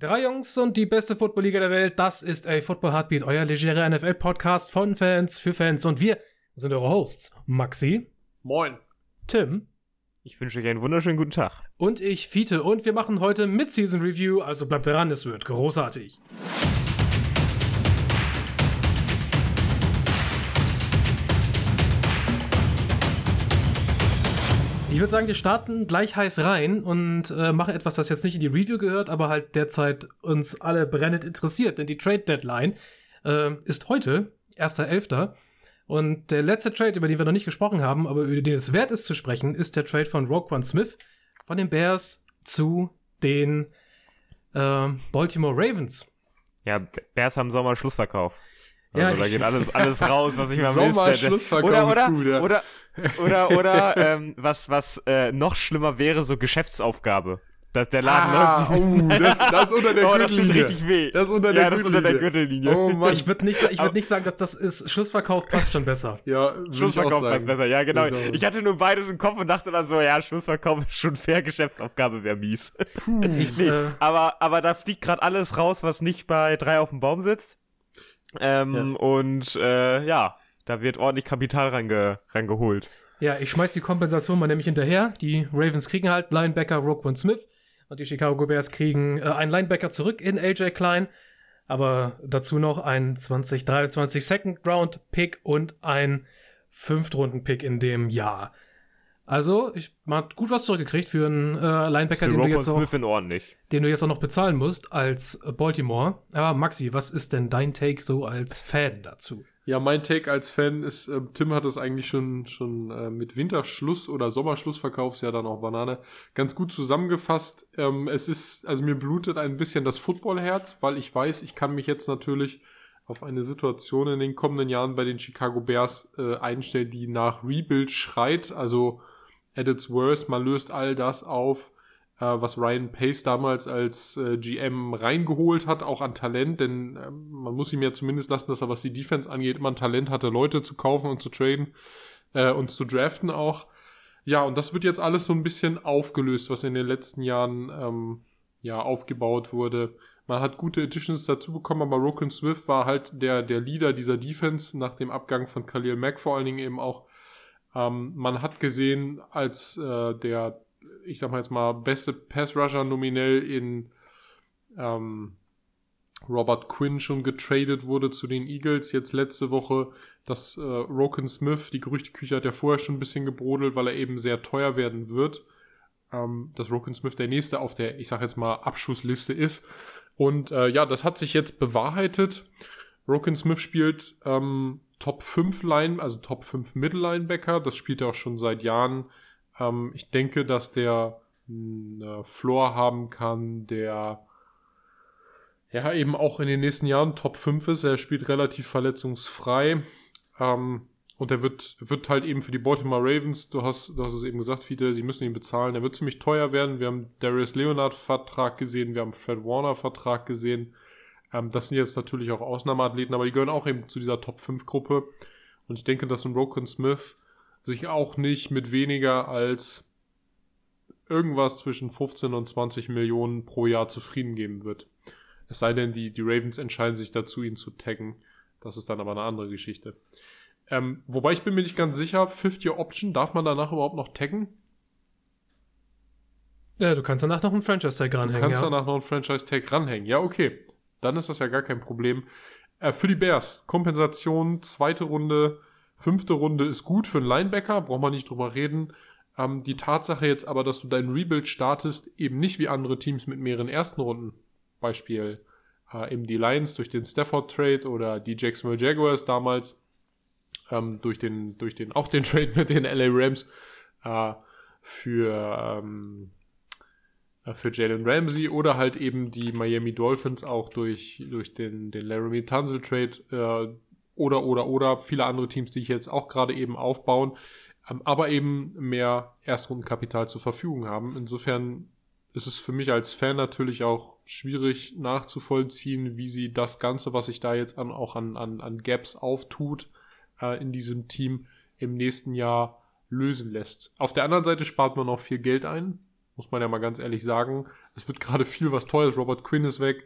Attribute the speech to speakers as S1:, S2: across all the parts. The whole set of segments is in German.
S1: Drei Jungs und die beste Footballliga der Welt, das ist a Football Heartbeat, euer legerer NFL-Podcast von Fans für Fans. Und wir sind eure Hosts. Maxi.
S2: Moin.
S1: Tim.
S3: Ich wünsche euch einen wunderschönen guten Tag.
S1: Und ich, Fiete. Und wir machen heute Mid-Season Review, also bleibt dran, es wird großartig. Ich würde sagen, wir starten gleich heiß rein und äh, machen etwas, das jetzt nicht in die Review gehört, aber halt derzeit uns alle brennend interessiert, denn die Trade Deadline äh, ist heute, 1.11. Und der letzte Trade, über den wir noch nicht gesprochen haben, aber über den es wert ist zu sprechen, ist der Trade von Roquan Smith von den Bears zu den äh, Baltimore Ravens.
S3: Ja, Bears haben Sommer Schlussverkauf.
S1: Ja,
S3: Also da geht alles, alles raus, was ich mal wüsste.
S2: Schlussverkauf
S3: oder, oder,
S2: ja.
S3: oder, oder, oder, ähm, was, was äh, noch schlimmer wäre, so Geschäftsaufgabe. Dass der Laden
S2: Ah,
S3: läuft
S2: oh, das, das ist unter der
S3: oh, das tut richtig weh.
S2: Das unter
S3: ja,
S2: der
S3: das ist unter der
S2: Gürtellinie. Oh Mann.
S1: Ich würde nicht, ich würd nicht sagen, dass das ist Schlussverkauf passt schon besser.
S2: ja, würd ich auch
S3: Schlussverkauf passt besser, ja genau.
S2: Ich
S3: hatte nur beides im Kopf und dachte dann so, ja, Schlussverkauf ist schon fair, Geschäftsaufgabe wäre mies.
S1: Ich,
S3: Nee,
S1: äh,
S3: aber, aber da fliegt gerade alles raus, was nicht bei drei auf dem Baum sitzt. Ähm, Und äh, ja, da wird ordentlich Kapital reinge reingeholt.
S1: Ja, ich schmeiß die Kompensation mal nämlich hinterher. Die Ravens kriegen halt Linebacker Roquan Smith und die Chicago Bears kriegen äh, einen Linebacker zurück in AJ Klein, aber dazu noch ein 2023 Second Round Pick und ein Fünftrunden Pick in dem Jahr. Also, ich man hat gut was zurückgekriegt für einen äh, Linebacker, den du, jetzt auch,
S3: Smith in ordentlich.
S1: den du jetzt auch noch bezahlen musst als äh, Baltimore. Aber Maxi, was ist denn dein Take so als Fan dazu?
S2: Ja, mein Take als Fan ist, ähm, Tim hat es eigentlich schon, schon äh, mit Winterschluss oder Sommerschlussverkauf, ist ja dann auch Banane, ganz gut zusammengefasst. Ähm, es ist, also mir blutet ein bisschen das Footballherz, weil ich weiß, ich kann mich jetzt natürlich auf eine Situation in den kommenden Jahren bei den Chicago Bears äh, einstellen, die nach Rebuild schreit. Also at its worst, man löst all das auf, äh, was Ryan Pace damals als äh, GM reingeholt hat, auch an Talent, denn ähm, man muss ihm ja zumindest lassen, dass er, was die Defense angeht, immer ein Talent hatte, Leute zu kaufen und zu traden äh, und zu draften auch. Ja, und das wird jetzt alles so ein bisschen aufgelöst, was in den letzten Jahren ähm, ja aufgebaut wurde. Man hat gute Additions dazu bekommen, aber Roken Swift war halt der, der Leader dieser Defense nach dem Abgang von Khalil Mack vor allen Dingen eben auch. Ähm, man hat gesehen, als äh, der, ich sag mal jetzt mal, beste Pass-Rusher nominell in ähm, Robert Quinn schon getradet wurde zu den Eagles. Jetzt letzte Woche, dass äh, Roken Smith, die Gerüchteküche hat ja vorher schon ein bisschen gebrodelt, weil er eben sehr teuer werden wird. Ähm, dass Roken Smith der nächste auf der, ich sag jetzt mal, Abschussliste ist. Und äh, ja, das hat sich jetzt bewahrheitet. Roken Smith spielt ähm, Top 5 Line, also Top 5 Middle Linebacker. Das spielt er auch schon seit Jahren. Ähm, ich denke, dass der einen Floor haben kann, der ja eben auch in den nächsten Jahren Top 5 ist. Er spielt relativ verletzungsfrei. Ähm, und er wird, wird halt eben für die Baltimore Ravens, du hast, du hast es eben gesagt, Fiete, sie müssen ihn bezahlen. Er wird ziemlich teuer werden. Wir haben Darius Leonard Vertrag gesehen, wir haben Fred Warner Vertrag gesehen. Ähm, das sind jetzt natürlich auch Ausnahmeathleten, aber die gehören auch eben zu dieser Top 5 Gruppe. Und ich denke, dass ein Roken Smith sich auch nicht mit weniger als irgendwas zwischen 15 und 20 Millionen pro Jahr zufrieden geben wird. Es sei denn, die, die Ravens entscheiden sich dazu, ihn zu taggen. Das ist dann aber eine andere Geschichte. Ähm, wobei ich bin mir nicht ganz sicher, Fifth-Year Option, darf man danach überhaupt noch taggen?
S1: Ja, du kannst danach noch einen Franchise-Tag
S2: Du
S1: ranhängen.
S2: kannst
S1: ja.
S2: danach noch einen Franchise-Tag ranhängen. Ja, okay. Dann ist das ja gar kein Problem. Äh, für die Bears, Kompensation, zweite Runde, fünfte Runde ist gut für einen Linebacker, braucht man nicht drüber reden. Ähm, die Tatsache jetzt aber, dass du dein Rebuild startest, eben nicht wie andere Teams mit mehreren ersten Runden. Beispiel äh, eben die Lions durch den Stafford Trade oder die Jacksonville Jaguars damals ähm, durch den, durch den, auch den Trade mit den LA Rams äh, für, ähm, äh, für Jalen Ramsey oder halt eben die Miami Dolphins auch durch, durch den, den Laramie Tunsil Trade äh, oder, oder, oder viele andere Teams, die ich jetzt auch gerade eben aufbauen, ähm, aber eben mehr Erstrundenkapital zur Verfügung haben. Insofern ist es für mich als Fan natürlich auch schwierig nachzuvollziehen, wie sie das Ganze, was sich da jetzt an, auch an, an, an Gaps auftut, äh, in diesem Team im nächsten Jahr lösen lässt. Auf der anderen Seite spart man auch viel Geld ein. Muss man ja mal ganz ehrlich sagen. Es wird gerade viel was teuer. Robert Quinn ist weg.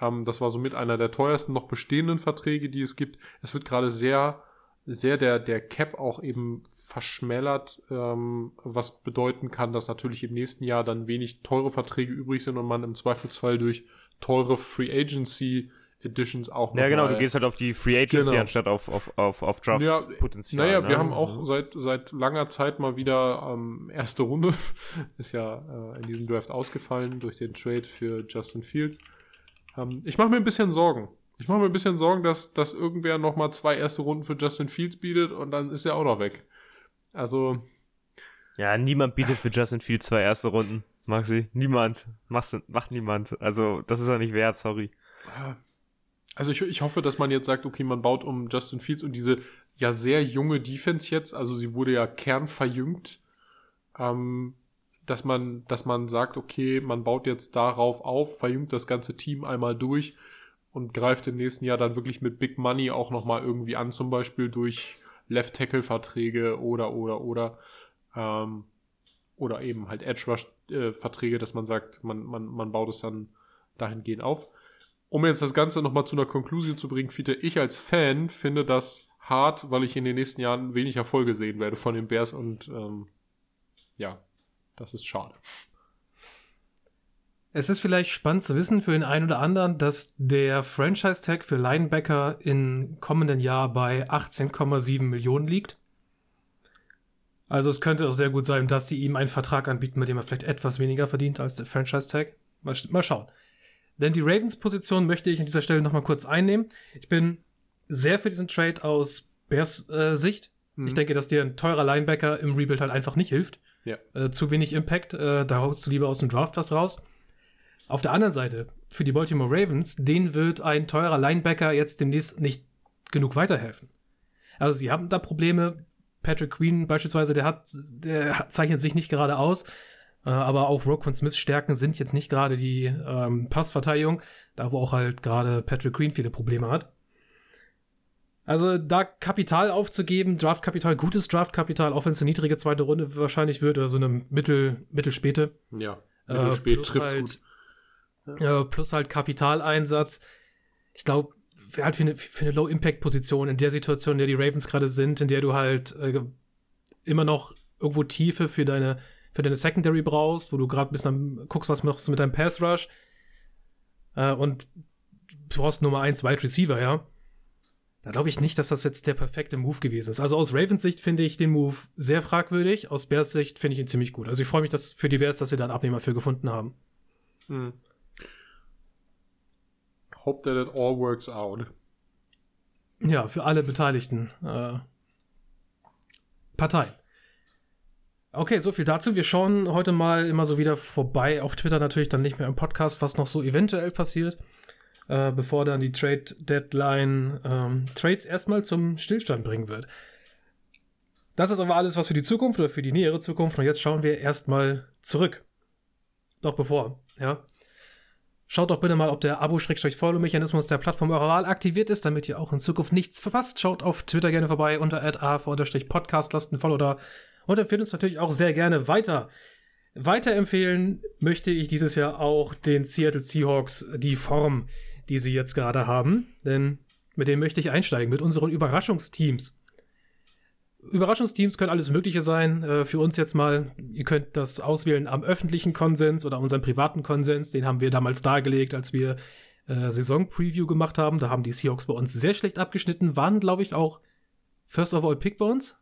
S2: Ähm, das war somit einer der teuersten noch bestehenden Verträge, die es gibt. Es wird gerade sehr, sehr der, der Cap auch eben verschmälert, ähm, was bedeuten kann, dass natürlich im nächsten Jahr dann wenig teure Verträge übrig sind und man im Zweifelsfall durch teure Free Agency Editions auch
S3: noch. Ja, genau, du gehst halt auf die Free Agency genau. anstatt auf, auf, auf, auf Draft
S2: ja, Potenzial. Naja, ne? wir haben auch seit, seit langer Zeit mal wieder ähm, erste Runde. Ist ja äh, in diesem Draft ausgefallen durch den Trade für Justin Fields. Ähm, ich mache mir ein bisschen Sorgen. Ich mache mir ein bisschen Sorgen, dass, dass irgendwer nochmal zwei erste Runden für Justin Fields bietet und dann ist er auch noch weg. Also.
S3: Ja, niemand bietet für Justin Fields zwei erste Runden, Maxi. Niemand. Machst, macht niemand. Also, das ist er nicht wert, sorry.
S2: Also ich, ich hoffe, dass man jetzt sagt, okay, man baut um Justin Fields und diese ja sehr junge Defense jetzt, also sie wurde ja kernverjüngt, ähm, dass man, dass man sagt, okay, man baut jetzt darauf auf, verjüngt das ganze Team einmal durch und greift im nächsten Jahr dann wirklich mit Big Money auch nochmal irgendwie an, zum Beispiel durch Left-Tackle-Verträge oder, oder, oder, ähm, oder eben halt Edge-Rush-Verträge, dass man sagt, man, man, man baut es dann dahingehend auf. Um jetzt das Ganze nochmal zu einer Konklusion zu bringen, Fiete, ich als Fan finde das hart, weil ich in den nächsten Jahren wenig Erfolge sehen werde von den Bears und ähm, ja, das ist schade.
S1: Es ist vielleicht spannend zu wissen für den einen oder anderen, dass der Franchise-Tag für Linebacker im kommenden Jahr bei 18,7 Millionen liegt. Also es könnte auch sehr gut sein, dass sie ihm einen Vertrag anbieten, mit dem er vielleicht etwas weniger verdient als der Franchise-Tag. Mal, mal, schauen. Denn die Ravens-Position möchte ich an dieser Stelle nochmal kurz einnehmen. Ich bin sehr für diesen Trade aus Bears äh, Sicht. Mhm. Ich denke, dass dir ein teurer Linebacker im Rebuild halt einfach nicht hilft.
S2: Ja.
S1: Äh, zu wenig Impact, äh, da haust du lieber aus dem Draft was raus. Auf der anderen Seite, für die Baltimore Ravens, denen wird ein teurer Linebacker jetzt demnächst nicht genug weiterhelfen. Also sie haben da Probleme. Patrick Queen beispielsweise, der hat, der zeichnet sich nicht gerade aus. Äh, aber auch Roquan Smiths Stärken sind jetzt nicht gerade die ähm, Passverteidigung, da wo auch halt gerade Patrick Queen viele Probleme hat. Also da Kapital aufzugeben, Draftkapital, gutes Draftkapital, auch wenn es eine niedrige zweite Runde wahrscheinlich wird oder so eine mittel, mittelspäte.
S2: Ja,
S1: äh, mittelspät äh, trifft halt, gut. Ja. Äh, plus halt Kapitaleinsatz. Ich glaube, halt für eine, für eine Low-Impact-Position in der Situation, in der die Ravens gerade sind, in der du halt äh, immer noch irgendwo Tiefe für deine, für deine Secondary brauchst, wo du gerade bis dann guckst, was machst du mit deinem Pass-Rush. Äh, und du brauchst Nummer 1 Wide Receiver, ja da glaube ich nicht, dass das jetzt der perfekte Move gewesen ist. Also aus Ravens Sicht finde ich den Move sehr fragwürdig, aus Bears Sicht finde ich ihn ziemlich gut. Also ich freue mich dass für die Bears, dass sie da einen Abnehmer für gefunden haben. Hm.
S2: Hope that it all works out.
S1: Ja, für alle beteiligten äh, Parteien. Okay, so viel dazu. Wir schauen heute mal immer so wieder vorbei. Auf Twitter natürlich dann nicht mehr im Podcast, was noch so eventuell passiert äh, bevor dann die Trade Deadline ähm, Trades erstmal zum Stillstand bringen wird. Das ist aber alles was für die Zukunft oder für die nähere Zukunft. Und jetzt schauen wir erstmal zurück. Doch bevor, ja. Schaut doch bitte mal, ob der Abo-Follow-Mechanismus der Plattform eurer Wahl aktiviert ist, damit ihr auch in Zukunft nichts verpasst. Schaut auf Twitter gerne vorbei unter adav-podcast, lasst ein Follow da und empfehlt uns natürlich auch sehr gerne weiter. Weiterempfehlen möchte ich dieses Jahr auch den Seattle Seahawks die Form die sie jetzt gerade haben, denn mit denen möchte ich einsteigen, mit unseren Überraschungsteams. Überraschungsteams können alles Mögliche sein. Äh, für uns jetzt mal, ihr könnt das auswählen am öffentlichen Konsens oder unseren privaten Konsens. Den haben wir damals dargelegt, als wir äh, Saison-Preview gemacht haben. Da haben die Seahawks bei uns sehr schlecht abgeschnitten, waren, glaube ich, auch First of All Pick bei uns.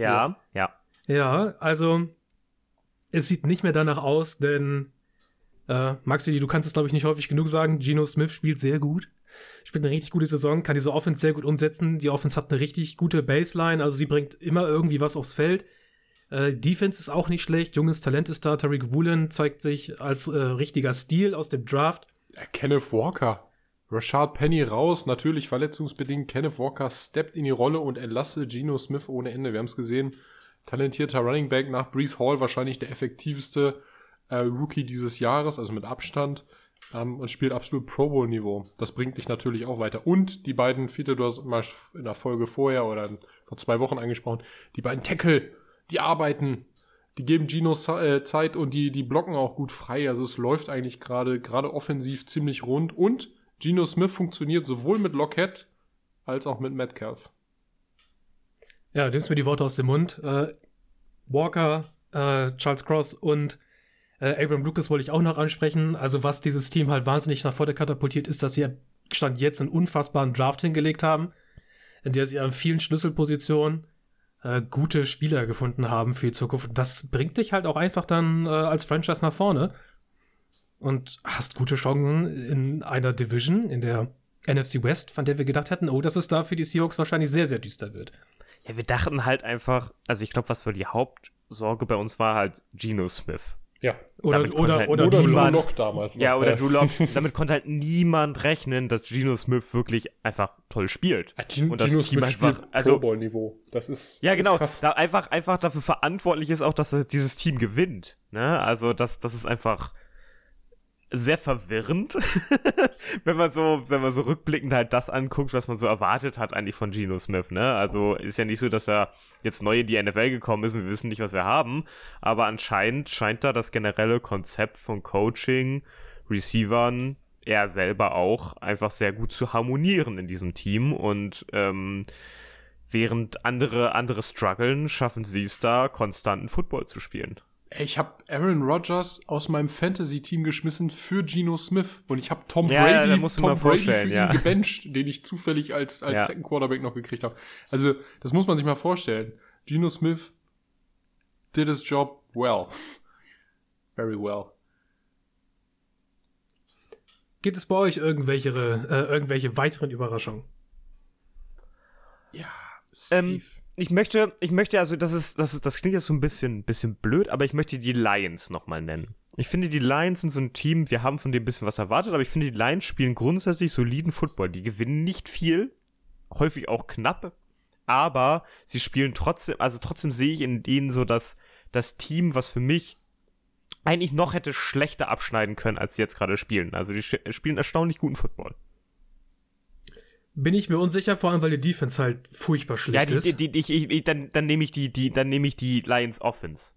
S3: Ja, ja.
S1: Ja, also es sieht nicht mehr danach aus, denn äh, Maxi, du kannst es, glaube ich, nicht häufig genug sagen. Geno Smith spielt sehr gut. Spielt eine richtig gute Saison, kann diese Offense sehr gut umsetzen. Die Offense hat eine richtig gute Baseline, also sie bringt immer irgendwie was aufs Feld. Äh, Defense ist auch nicht schlecht. Junges Talent ist da. Tariq Woolen zeigt sich als äh, richtiger Stil aus dem Draft.
S2: Kenneth Walker. Rashad Penny raus, natürlich verletzungsbedingt. Kenneth Walker steppt in die Rolle und entlastet Geno Smith ohne Ende. Wir haben es gesehen. Talentierter Running Back nach Brees Hall, wahrscheinlich der effektivste äh, Rookie dieses Jahres, also mit Abstand, ähm, und spielt absolut Pro Bowl-Niveau. Das bringt dich natürlich auch weiter. Und die beiden, Fiete, du hast mal in der Folge vorher oder vor zwei Wochen angesprochen, die beiden Tackle, die arbeiten, die geben Gino äh, Zeit und die, die blocken auch gut frei. Also es läuft eigentlich gerade, gerade offensiv ziemlich rund. Und Gino Smith funktioniert sowohl mit Lockett als auch mit Metcalf.
S1: Ja, du nimmst mir die Worte aus dem Mund. Äh, Walker, äh, Charles Cross und äh, Abram Lucas wollte ich auch noch ansprechen. Also was dieses Team halt wahnsinnig nach vorne katapultiert, ist, dass sie Stand jetzt einen unfassbaren Draft hingelegt haben, in der sie an vielen Schlüsselpositionen äh, gute Spieler gefunden haben für die Zukunft. Das bringt dich halt auch einfach dann äh, als Franchise nach vorne und hast gute Chancen in einer Division, in der NFC West, von der wir gedacht hätten, oh, dass es da für die Seahawks wahrscheinlich sehr, sehr düster wird.
S3: Ja, wir dachten halt einfach, also ich glaube, was so die Hauptsorge bei uns war halt Geno Smith.
S2: Ja.
S1: Oder, oder,
S3: halt
S1: oder,
S2: oder
S1: Drew Lock.
S2: Damals. noch.
S3: Ja, oder Drew Lock. Damit konnte halt niemand rechnen, dass Geno Smith wirklich einfach toll spielt.
S2: Ja, Gino,
S3: Und das
S2: Gino
S3: Team
S2: Smith
S3: einfach- also-
S2: Pro Bowl Niveau. Das ist
S3: Ja, genau.
S2: Ist krass.
S3: Da einfach, einfach dafür verantwortlich ist auch, dass das- dieses Team gewinnt. Ne? Also, das, das ist einfach sehr verwirrend, wenn man so, wenn man so rückblickend halt das anguckt, was man so erwartet hat eigentlich von Geno Smith, ne? Also ist ja nicht so, dass er jetzt neu in die NFL gekommen ist und wir wissen nicht, was wir haben, aber anscheinend scheint da das generelle Konzept von Coaching, Receivern, er selber auch einfach sehr gut zu harmonieren in diesem Team und ähm, während andere andere strugglen, schaffen sie es da konstanten Football zu spielen.
S2: Ich habe Aaron Rodgers aus meinem Fantasy-Team geschmissen für Geno Smith und ich habe Tom
S3: Ja, ja,
S2: Brady,
S3: musst du
S2: Tom
S3: mal
S2: Brady für ihn
S3: ja.
S2: gebencht, den ich zufällig als, als
S3: Ja.
S2: Second Quarterback noch gekriegt habe. Also, das muss man sich mal vorstellen. Geno Smith did his job well. Very well.
S1: Gibt es bei euch irgendwelche, äh, irgendwelche weiteren Überraschungen?
S2: Ja, Steve.
S3: Ähm, ich möchte, ich möchte also, das ist, das ist, das klingt jetzt so ein bisschen, bisschen blöd, aber ich möchte die Lions nochmal nennen. Ich finde, die Lions sind so ein Team, wir haben von dem ein bisschen was erwartet, aber ich finde, die Lions spielen grundsätzlich soliden Football. Die gewinnen nicht viel, häufig auch knapp, aber sie spielen trotzdem, also trotzdem sehe ich in denen so das, das Team, was für mich eigentlich noch hätte schlechter abschneiden können, als sie jetzt gerade spielen. Also die spielen erstaunlich guten Football.
S1: Bin ich mir unsicher, vor allem weil die Defense halt furchtbar schlecht
S3: Ja, die,
S1: ist.
S3: die, die, ich, ich, ich, dann, dann nehme ich die, die, dann nehme ich die Lions Offense.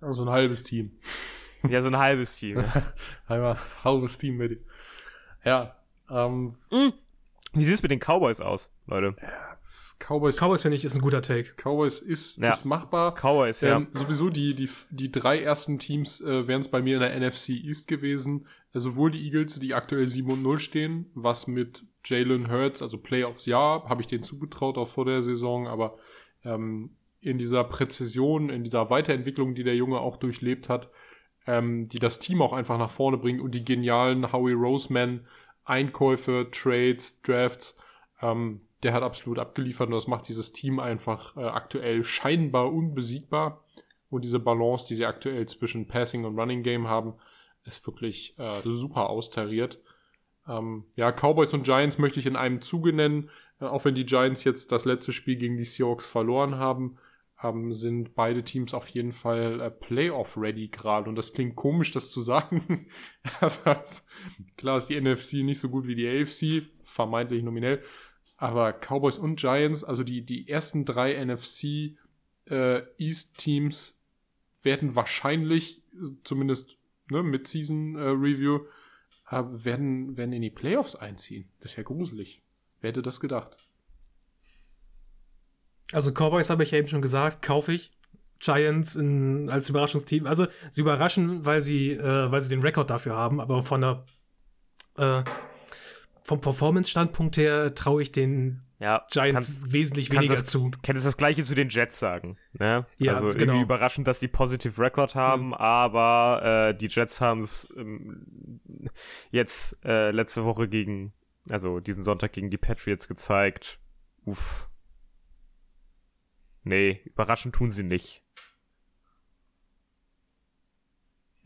S2: Also ein halbes Team.
S3: Ja, so ein halbes Team.
S2: Einmal halbes Team mit. Ja, ähm,
S3: Wie sieht es mit den Cowboys aus, Leute?
S2: Cowboys,
S1: Cowboys, finde ich, ist ein guter Take.
S2: Cowboys ist,
S3: Ja.
S2: ist machbar.
S3: Cowboys, ja.
S2: Ähm, sowieso die, die, die drei ersten Teams äh, wären es bei mir in der NFC East gewesen. Äh, sowohl die Eagles, die aktuell 7 und 0 stehen, was mit Jalen Hurts, also Playoffs, ja, habe ich denen zugetraut, auch vor der Saison, aber ähm, in dieser Präzision, in dieser Weiterentwicklung, die der Junge auch durchlebt hat, ähm, die das Team auch einfach nach vorne bringt und die genialen Howie Roseman Einkäufe, Trades, Drafts, ähm, der hat absolut abgeliefert und das macht dieses Team einfach äh, aktuell scheinbar unbesiegbar. Und diese Balance, die sie aktuell zwischen Passing und Running Game haben, ist wirklich äh, super austariert. Ähm, ja, Cowboys und Giants möchte ich in einem Zuge nennen. Äh, auch wenn die Giants jetzt das letzte Spiel gegen die Seahawks verloren haben, ähm, sind beide Teams auf jeden Fall äh, Playoff-ready gerade. Und das klingt komisch, das zu sagen. das heißt, klar ist die NFC nicht so gut wie die AFC, vermeintlich nominell. Aber Cowboys und Giants, also die, die ersten drei NFC äh, East-Teams werden wahrscheinlich, äh, zumindest ne, mit Season äh, Äh, werden, werden in die Playoffs einziehen. Das ist ja gruselig. Wer hätte das gedacht?
S1: Also Cowboys habe ich ja eben schon gesagt, kaufe ich. Giants in, als Überraschungsteam. Also sie überraschen, weil sie, äh, weil sie den Rekord dafür haben, aber von der äh, vom Performance-Standpunkt her traue ich den
S3: Ja,
S1: Giants
S3: kannst,
S1: wesentlich
S3: kannst
S1: weniger
S3: das-
S1: zu.
S3: kannst das gleiche zu den Jets sagen. Ne?
S1: Ja,
S3: also
S1: genau.
S3: irgendwie überraschend, dass die Positive Record haben, aber äh, die Jets haben es ähm, jetzt äh, letzte Woche gegen, also diesen Sonntag gegen die Patriots gezeigt. Uff. Nee, überraschend tun sie nicht.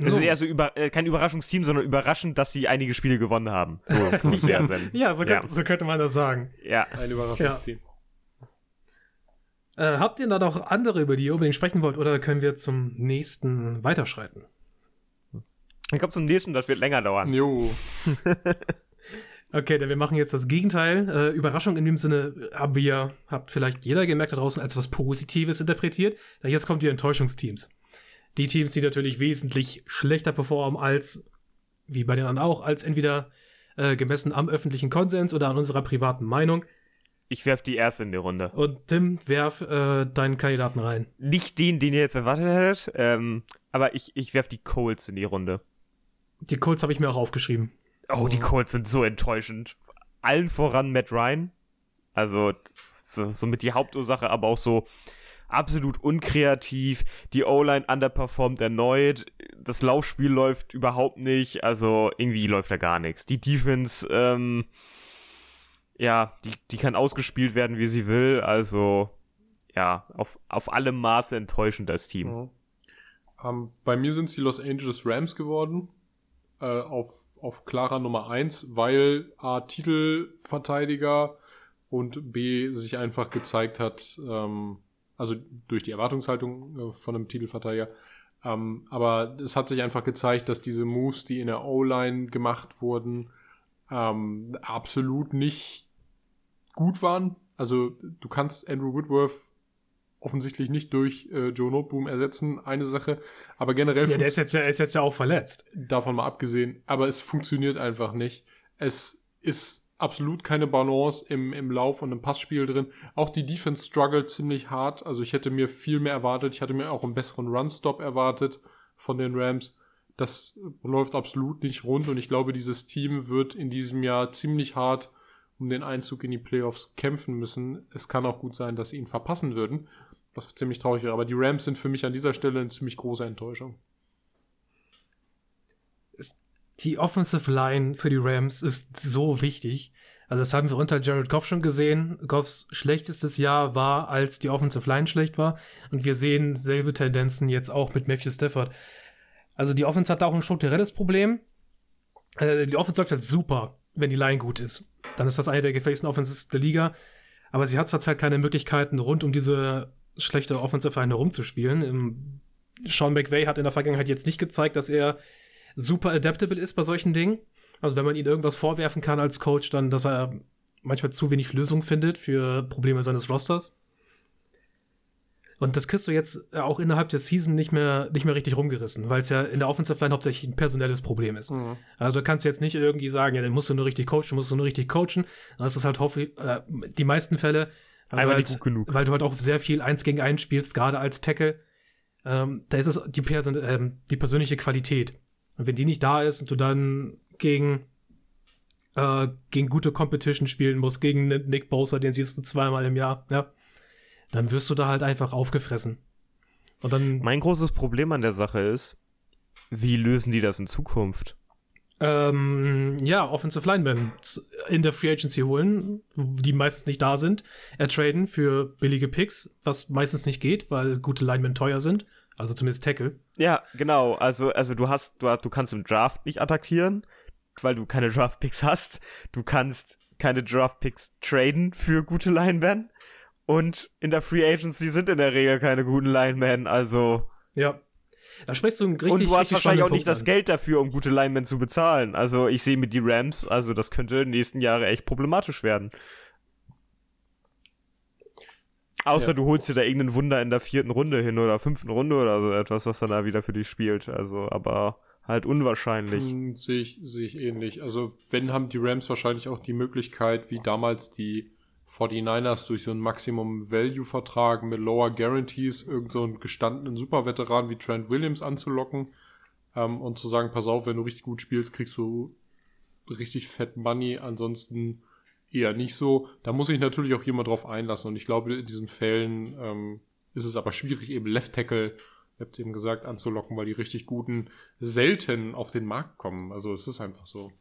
S3: Es ist eher so über, äh, kein Überraschungsteam, sondern überraschend, dass sie einige Spiele gewonnen haben. So kann man
S1: ja, ja, so,
S3: ja.
S1: Könnte, so könnte man das sagen.
S3: ja.
S2: Ein Überraschungsteam.
S1: Äh, habt ihr da noch andere, über die ihr unbedingt sprechen wollt, oder können wir zum nächsten weiterschreiten?
S3: Ich glaube, zum nächsten, das wird länger dauern.
S2: Jo.
S1: Okay, denn wir machen jetzt das Gegenteil. Äh, Überraschung in dem Sinne haben wir, habt vielleicht jeder gemerkt da draußen, als was Positives interpretiert. Ja, jetzt kommen die Enttäuschungsteams. Die Teams, die natürlich wesentlich schlechter performen als, wie bei den anderen auch, als entweder äh, gemessen am öffentlichen Konsens oder an unserer privaten Meinung.
S3: Ich werf die erste in die Runde.
S1: Und Tim, werf äh, deinen Kandidaten rein.
S3: Nicht den, den ihr jetzt erwartet hättet, ähm, aber ich, ich werf die Colts in die Runde.
S1: Die Colts habe ich mir auch aufgeschrieben.
S3: Oh, die Colts sind so enttäuschend. Allen voran Matt Ryan. Also, so, somit die Hauptursache, aber auch so absolut unkreativ. Die O-Line underperformt erneut. Das Laufspiel läuft überhaupt nicht. Also, irgendwie läuft da gar nichts. Die Defense, ähm, ja, die, die kann ausgespielt werden, wie sie will. Also, ja, auf, auf allem Maße enttäuschend das Team.
S2: Ja. Ähm, bei mir sind es die Los Angeles Rams geworden. Äh, auf, auf klarer Nummer eins, weil A, Titelverteidiger und B, sich einfach gezeigt hat, ähm, also durch die Erwartungshaltung äh, von einem Titelverteidiger, ähm, aber es hat sich einfach gezeigt, dass diese Moves, die in der O-Line gemacht wurden, ähm, absolut nicht gut waren. Also du kannst Andrew Whitworth offensichtlich nicht durch äh, Joe Noteboom ersetzen, eine Sache. Aber generell.
S1: Ja, der ist jetzt, ja, ist jetzt ja auch verletzt.
S2: Davon mal abgesehen. Aber es funktioniert einfach nicht. Es ist absolut keine Balance im, im Lauf und im Passspiel drin. Auch die Defense struggelt ziemlich hart. Also ich hätte mir viel mehr erwartet. Ich hatte mir auch einen besseren Run-Stop erwartet von den Rams. Das läuft absolut nicht rund und ich glaube, dieses Team wird in diesem Jahr ziemlich hart um den Einzug in die Playoffs kämpfen müssen. Es kann auch gut sein, dass sie ihn verpassen würden was ziemlich traurig wäre. Aber die Rams sind für mich an dieser Stelle eine ziemlich große Enttäuschung.
S1: Die Offensive Line für die Rams ist so wichtig. Also das haben wir unter Jared Goff schon gesehen. Goffs schlechtestes Jahr war, als die Offensive Line schlecht war. Und wir sehen selbe Tendenzen jetzt auch mit Matthew Stafford. Also die Offense hat auch ein strukturelles Problem. Also die Offense läuft halt super, wenn die Line gut ist. Dann ist das eine der gefährlichsten Offenses der Liga. Aber sie hat zurzeit keine Möglichkeiten, rund um diese schlechte Offensive Line herumzuspielen. Sean McVay hat in der Vergangenheit jetzt nicht gezeigt, dass er super adaptable ist bei solchen Dingen. Also wenn man ihm irgendwas vorwerfen kann als Coach, dann, dass er manchmal zu wenig Lösungen findet für Probleme seines Rosters. Und das kriegst du jetzt auch innerhalb der Season nicht mehr, nicht mehr richtig rumgerissen, weil es ja in der Offensive Line hauptsächlich ein personelles Problem ist. Mhm. Also du kannst jetzt nicht irgendwie sagen, ja, dann musst du nur richtig coachen, musst du nur richtig coachen. Das ist halt hoffentlich, äh, die meisten Fälle halt,
S3: nicht gut genug.
S1: Weil du halt auch sehr viel eins gegen eins spielst, gerade als Tackle. Ähm, da ist es die, Person, ähm, die persönliche Qualität. Und wenn die nicht da ist und du dann gegen, äh, gegen gute Competition spielen musst, gegen Nick Bosa, den siehst du zweimal im Jahr, ja, dann wirst du da halt einfach aufgefressen. Und dann.
S3: Mein großes Problem an der Sache ist, wie lösen die das in Zukunft?
S1: ähm, ja, Offensive Linemen in der Free Agency holen, die meistens nicht da sind, ertraden für billige Picks, was meistens nicht geht, weil gute Linemen teuer sind. Also zumindest Tackle.
S3: Ja, genau. Also, also du hast, du, du kannst im Draft nicht attackieren, weil du keine Draft Picks hast. Du kannst keine Draft Picks traden für gute Linemen. Und in der Free Agency sind in der Regel keine guten Linemen, also.
S1: Ja, da sprichst du einen richtig
S3: Und du hast wahrscheinlich auch nicht
S1: Punkt
S3: das Geld dafür, um gute Linemen zu bezahlen. Also ich sehe mit die Rams, also das könnte in den nächsten Jahre echt problematisch werden. Außer ja. du holst dir da irgendein Wunder in der vierten Runde hin oder fünften Runde oder so etwas, was dann da wieder für dich spielt. Also, aber halt unwahrscheinlich.
S2: Hm, sehe ich, sehe ich ähnlich. Also, wenn haben die Rams wahrscheinlich auch die Möglichkeit, wie damals die 49ers durch so einen Maximum-Value-Vertrag mit Lower Guarantees irgend so einen gestandenen Superveteran wie Trent Williams anzulocken ähm, und zu sagen, pass auf, wenn du richtig gut spielst, kriegst du richtig fett Money, ansonsten eher nicht so. Da muss sich natürlich auch jemand drauf einlassen und ich glaube, in diesen Fällen ähm, ist es aber schwierig, eben Left Tackle, ihr habt eben gesagt, anzulocken, weil die richtig guten selten auf den Markt kommen. Also es ist einfach so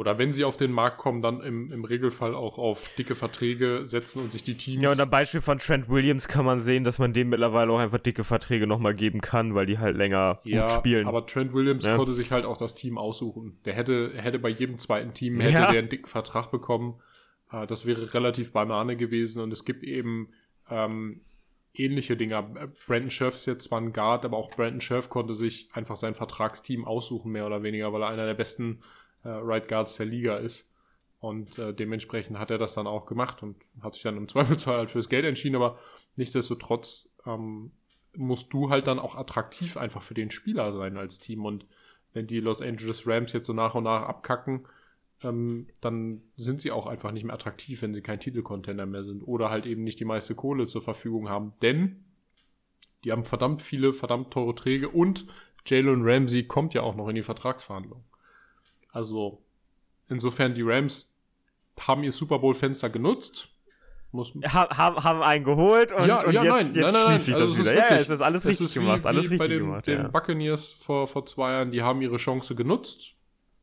S2: oder wenn sie auf den Markt kommen, dann im, im Regelfall auch auf dicke Verträge setzen und sich die Teams.
S3: Ja, und am Beispiel von Trent Williams kann man sehen, dass man dem mittlerweile auch einfach dicke Verträge nochmal geben kann, weil die halt länger
S2: ja,
S3: gut spielen.
S2: Aber Trent Williams ja. konnte sich halt auch das Team aussuchen. Der hätte, hätte bei jedem zweiten Team hätte ja. der einen dicken Vertrag bekommen. Äh, das wäre relativ Banane gewesen und es gibt eben ähm, ähnliche Dinge. Brandon Scherf ist jetzt zwar ein Guard, aber auch Brandon Scherf konnte sich einfach sein Vertragsteam aussuchen, mehr oder weniger, weil er einer der besten äh, Right Guards der Liga ist. Und äh, dementsprechend hat er das dann auch gemacht und hat sich dann im Zweifelsfall halt fürs Geld entschieden, aber nichtsdestotrotz ähm, musst du halt dann auch attraktiv einfach für den Spieler sein als Team. Und wenn die Los Angeles Rams jetzt so nach und nach abkacken, ähm, dann sind sie auch einfach nicht mehr attraktiv, wenn sie kein Titelcontender mehr sind oder halt eben nicht die meiste Kohle zur Verfügung haben. Denn die haben verdammt viele, verdammt teure Träge und Jalen Ramsey kommt ja auch noch in die Vertragsverhandlung. Also insofern die Rams haben ihr Super Bowl Fenster genutzt.
S3: Muss haben, haben, haben einen geholt und,
S2: ja,
S3: und
S2: ja,
S3: jetzt,
S2: nein,
S3: jetzt
S2: nein, nein,
S3: schließt sich
S2: also
S3: das wieder. ja,
S2: wirklich-
S3: es ist alles richtig
S2: ist wie,
S3: gemacht, alles richtig
S2: bei den,
S3: gemacht.
S2: den
S3: ja.
S2: Buccaneers vor, vor zwei Jahren, die haben ihre Chance genutzt,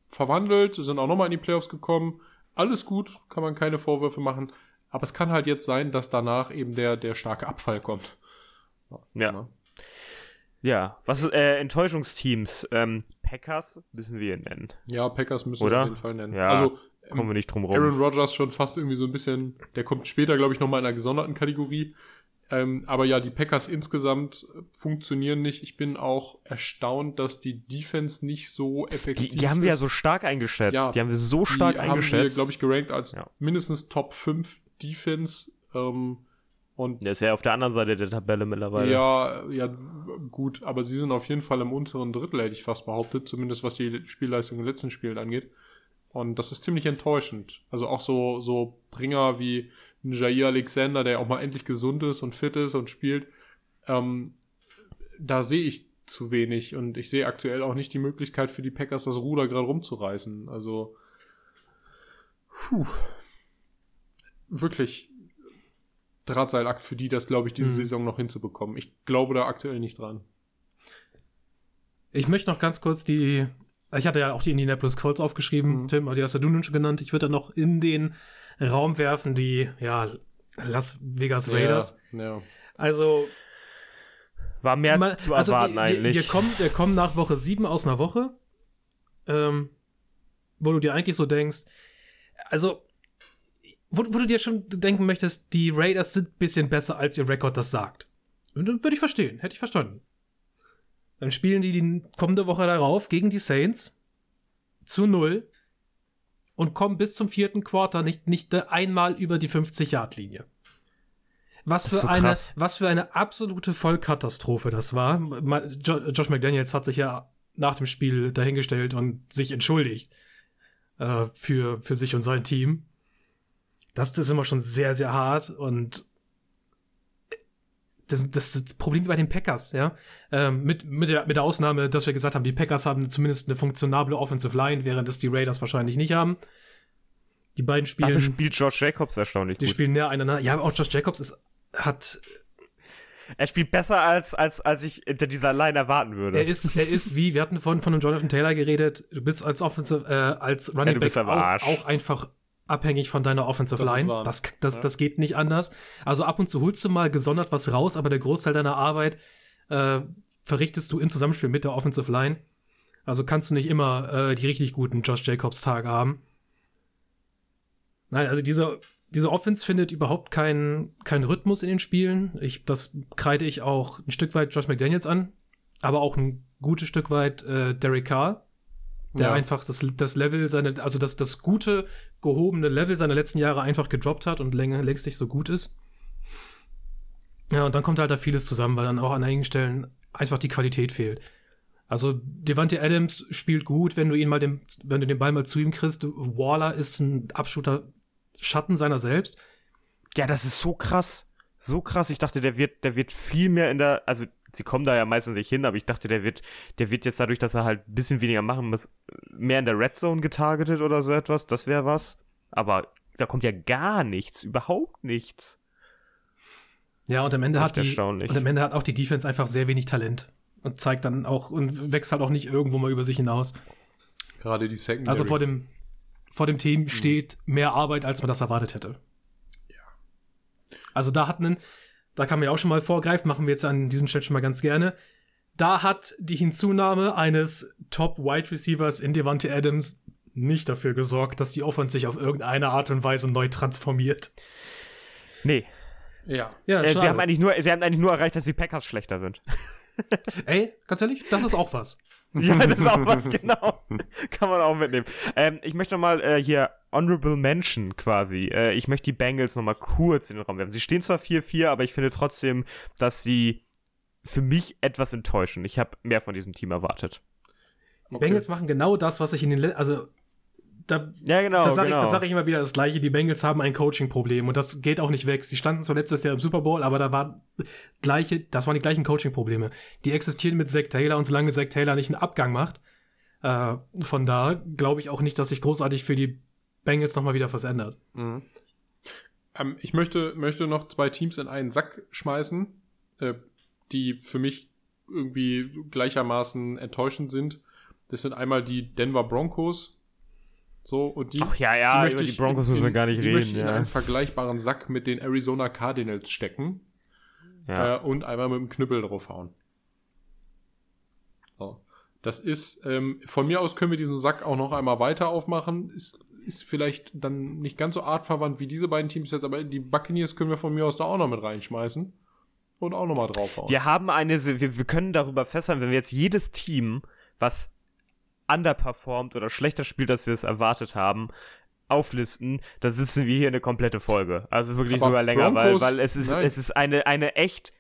S2: verwandelt, sind auch nochmal in die Playoffs gekommen. Alles gut, kann man keine Vorwürfe machen. Aber es kann halt jetzt sein, dass danach eben der, der starke Abfall kommt.
S3: Ja.
S2: Ne?
S3: Ja, was ist, äh, Enttäuschungsteams? Ähm, Packers müssen wir nennen.
S2: Ja, Packers müssen wir
S3: Oder?
S2: auf jeden Fall nennen.
S3: Ja,
S2: also
S3: Kommen wir nicht drum rum.
S2: Aaron Rodgers schon fast irgendwie so ein bisschen, der kommt später, glaube ich, nochmal in einer gesonderten Kategorie. Ähm, aber ja, die Packers insgesamt äh, funktionieren nicht. Ich bin auch erstaunt, dass die Defense nicht so effektiv
S3: die, die haben wir ja so stark eingeschätzt.
S2: Ja,
S3: die haben wir so stark
S2: die haben wir,
S3: eingeschätzt.
S2: glaube ich, gerankt als
S3: Ja.
S2: mindestens Top 5 Defense. Ähm, und
S3: Der ist ja auf der anderen Seite der Tabelle mittlerweile.
S2: ja, ja, gut, aber sie sind auf jeden Fall im unteren Drittel, hätte ich fast behauptet, zumindest was die Spielleistung in den letzten Spielen angeht. Und das ist ziemlich enttäuschend. Also auch so, so Bringer wie Jair Alexander, der auch mal endlich gesund ist und fit ist und spielt. Ähm, da sehe ich zu wenig und ich sehe aktuell auch nicht die Möglichkeit für die Packers, das Ruder gerade rumzureißen. Also, puh. Wirklich Drahtseilakt für die, das glaube ich, diese
S1: Mhm.
S2: Saison noch hinzubekommen. Ich glaube da aktuell nicht dran.
S1: Ich möchte noch ganz kurz die. Ich hatte ja auch die Indianapolis Colts aufgeschrieben,
S2: Mhm.
S1: Tim, aber die hast ja du nun schon genannt. Ich würde dann noch in den Raum werfen, die, ja, Las Vegas Raiders.
S2: Ja, ja.
S1: Also,
S3: War mehr
S1: man-
S3: zu
S1: also
S3: erwarten
S1: wir,
S3: eigentlich.
S1: Wir, wir, kommen, wir kommen nach Woche 7 aus einer Woche, ähm, wo du dir eigentlich so denkst, also, wo, wo du dir schon denken möchtest, die Raiders sind ein bisschen besser, als ihr Rekord das sagt. Das würde ich verstehen, hätte ich verstanden. Dann spielen die die kommende Woche darauf gegen die Saints zu null und kommen bis zum vierten Quarter nicht, nicht einmal über die 50-Yard-Linie. Was für,
S3: so
S1: eine, was für eine absolute Vollkatastrophe das war. Josh McDaniels hat sich ja nach dem Spiel dahingestellt und sich entschuldigt äh, für, für sich und sein Team. Das ist immer schon sehr, sehr hart und das, das ist das Problem bei den Packers, ja. Ähm, mit, mit, der, mit der Ausnahme, dass wir gesagt haben, die Packers haben zumindest eine funktionable Offensive Line, während es die Raiders wahrscheinlich nicht haben. Die beiden
S3: Dafür
S1: spielen,
S3: spielt Josh Jacobs erstaunlich
S1: die
S3: gut.
S1: spielen näher einander. Ja, aber auch Josh Jacobs ist, hat
S3: Er spielt besser, als, als, als ich hinter dieser Line erwarten würde.
S1: Er ist, er ist wie, wir hatten vorhin von einem Jonathan Taylor geredet, du bist als Offensive, äh, als Running
S3: bist
S1: Back auch, auch einfach abhängig von deiner Offensive
S2: Das
S1: Line. Das, das,
S2: Ja.
S1: das geht nicht anders. Also ab und zu holst du mal gesondert was raus, aber der Großteil deiner Arbeit äh, verrichtest du im Zusammenspiel mit der Offensive Line. Also kannst du nicht immer äh, die richtig guten Josh Jacobs Tage haben. Nein, also diese, diese Offense findet überhaupt keinen keinen Rhythmus in den Spielen. Ich, das kreide ich auch ein Stück weit Josh McDaniels an, aber auch ein gutes Stück weit äh, Derek Carr, der
S2: Ja.
S1: einfach das, das Level seine, also das, das gute, gehobene Level seiner letzten Jahre einfach gedroppt hat und länger, längst nicht so gut ist. Ja, und dann kommt halt da vieles zusammen, weil dann auch an einigen Stellen einfach die Qualität fehlt. Also Devante Adams spielt gut, wenn du ihn mal den, wenn du den Ball mal zu ihm kriegst. Waller ist ein absoluter Schatten seiner selbst.
S3: Ja, das ist so krass. So krass. Ich dachte, der wird, der wird viel mehr in der, also sie kommen da ja meistens nicht hin, aber ich dachte, der wird, der wird jetzt dadurch, dass er halt ein bisschen weniger machen muss, mehr in der Red Zone getargetet oder so etwas. Das wäre was. Aber da kommt ja gar nichts, überhaupt nichts.
S1: Ja, und am Ende hat die,
S3: erstaunlich.
S1: und am Ende hat auch die Defense einfach sehr wenig Talent und zeigt dann auch und wächst halt auch nicht irgendwo mal über sich hinaus.
S2: Gerade die Secondary.
S1: Also vor dem, vor dem Team steht mehr Arbeit, als man das erwartet hätte. Also da hat einen, da kann man ja auch schon mal vorgreifen, machen wir jetzt an diesem Stelle schon mal ganz gerne. Da hat die Hinzunahme eines Top-Wide Receivers in Devante Adams nicht dafür gesorgt, dass die Offense sich auf irgendeine Art und Weise neu transformiert.
S3: Nee.
S2: ja.
S1: Ja,
S3: Äh, sie, haben eigentlich nur, sie haben eigentlich nur erreicht, dass die Packers schlechter sind.
S1: Ey, ganz ehrlich, das ist auch was.
S3: Ja, das ist auch was, genau. Kann man auch mitnehmen. Ähm, ich möchte noch mal äh, hier Honorable Mention quasi. Äh, ich möchte die Bengals nochmal kurz in den Raum werfen. Sie stehen zwar 4-4, aber ich finde trotzdem, dass sie für mich etwas enttäuschen. Ich habe mehr von diesem Team erwartet.
S1: Die okay. Bengals machen genau das, was ich in den letzten, also da, ja, genau, da sage genau. ich, sag ich immer wieder das Gleiche. Die Bengals haben ein Coaching-Problem und das geht auch nicht weg. Sie standen zwar letztes Jahr im Super Bowl, aber da war das gleiche, das waren die gleichen Coaching-Probleme. Die existieren mit Zach Taylor und solange Zach Taylor nicht einen Abgang macht, äh, von da glaube ich auch nicht, dass sich großartig für die Bengals nochmal wieder was ändert. Mhm.
S2: Ähm, ich möchte, möchte noch zwei Teams in einen Sack schmeißen, äh, die für mich irgendwie gleichermaßen enttäuschend sind. Das sind einmal die Denver Broncos, so, und die,
S3: Ach ja, ja, die über die Broncos müssen wir gar nicht
S2: die
S3: reden.
S2: Ja. in einen vergleichbaren Sack mit den Arizona Cardinals stecken ja. äh, und einmal mit dem Knüppel draufhauen. So. Das ist, ähm, von mir aus können wir diesen Sack auch noch einmal weiter aufmachen. Ist, ist vielleicht dann nicht ganz so artverwandt wie diese beiden Teams jetzt, aber die Buccaneers können wir von mir aus da auch noch mit reinschmeißen und auch nochmal draufhauen.
S3: Wir haben eine, wir, wir können darüber festhalten, wenn wir jetzt jedes Team, was underperformt oder schlechter spielt, als wir es erwartet haben, auflisten, da sitzen wir hier eine komplette Folge. Also wirklich Aber sogar länger, Broncos, weil, weil es ist, es ist eine, eine echt,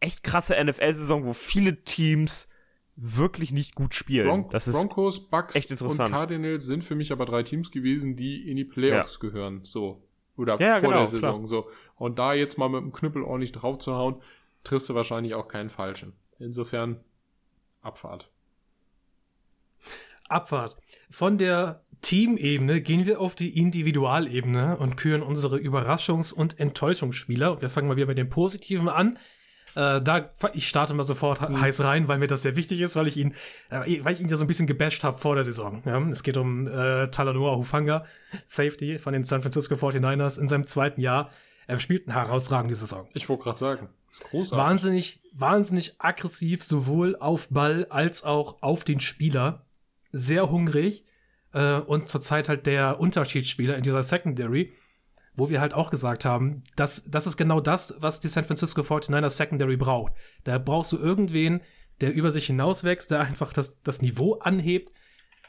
S3: echt krasse NFL-Saison, wo viele Teams wirklich nicht gut spielen. Bron
S2: das ist Broncos, Bucks und Cardinals sind für mich aber drei Teams gewesen, die in die Playoffs ja. gehören. So. Oder ja, vor genau, der Saison. Klar. So. Und da jetzt mal mit dem Knüppel ordentlich drauf zu hauen, triffst du wahrscheinlich auch keinen falschen. Insofern Abfahrt.
S1: Abfahrt. Von der Teamebene gehen wir auf die Individualebene und küren unsere Überraschungs- und Enttäuschungsspieler. Und wir fangen mal wieder mit dem Positiven an. Äh, da, ich starte mal sofort mhm. heiß rein, weil mir das sehr wichtig ist, weil ich ihn, äh, weil ich ihn ja so ein bisschen gebasht habe vor der Saison. Ja? Es geht um äh, Talanoa Hufanga, Safety von den San Francisco 49ers in seinem zweiten Jahr. Er spielt eine herausragende Saison.
S2: Ich wollte gerade sagen, großartig.
S1: Wahnsinnig, wahnsinnig aggressiv, sowohl auf Ball als auch auf den Spieler sehr hungrig äh, und zurzeit halt der Unterschiedsspieler in dieser Secondary, wo wir halt auch gesagt haben, dass das ist genau das, was die San Francisco 49ers Secondary braucht. Da brauchst du irgendwen, der über sich hinauswächst, der einfach das, das Niveau anhebt.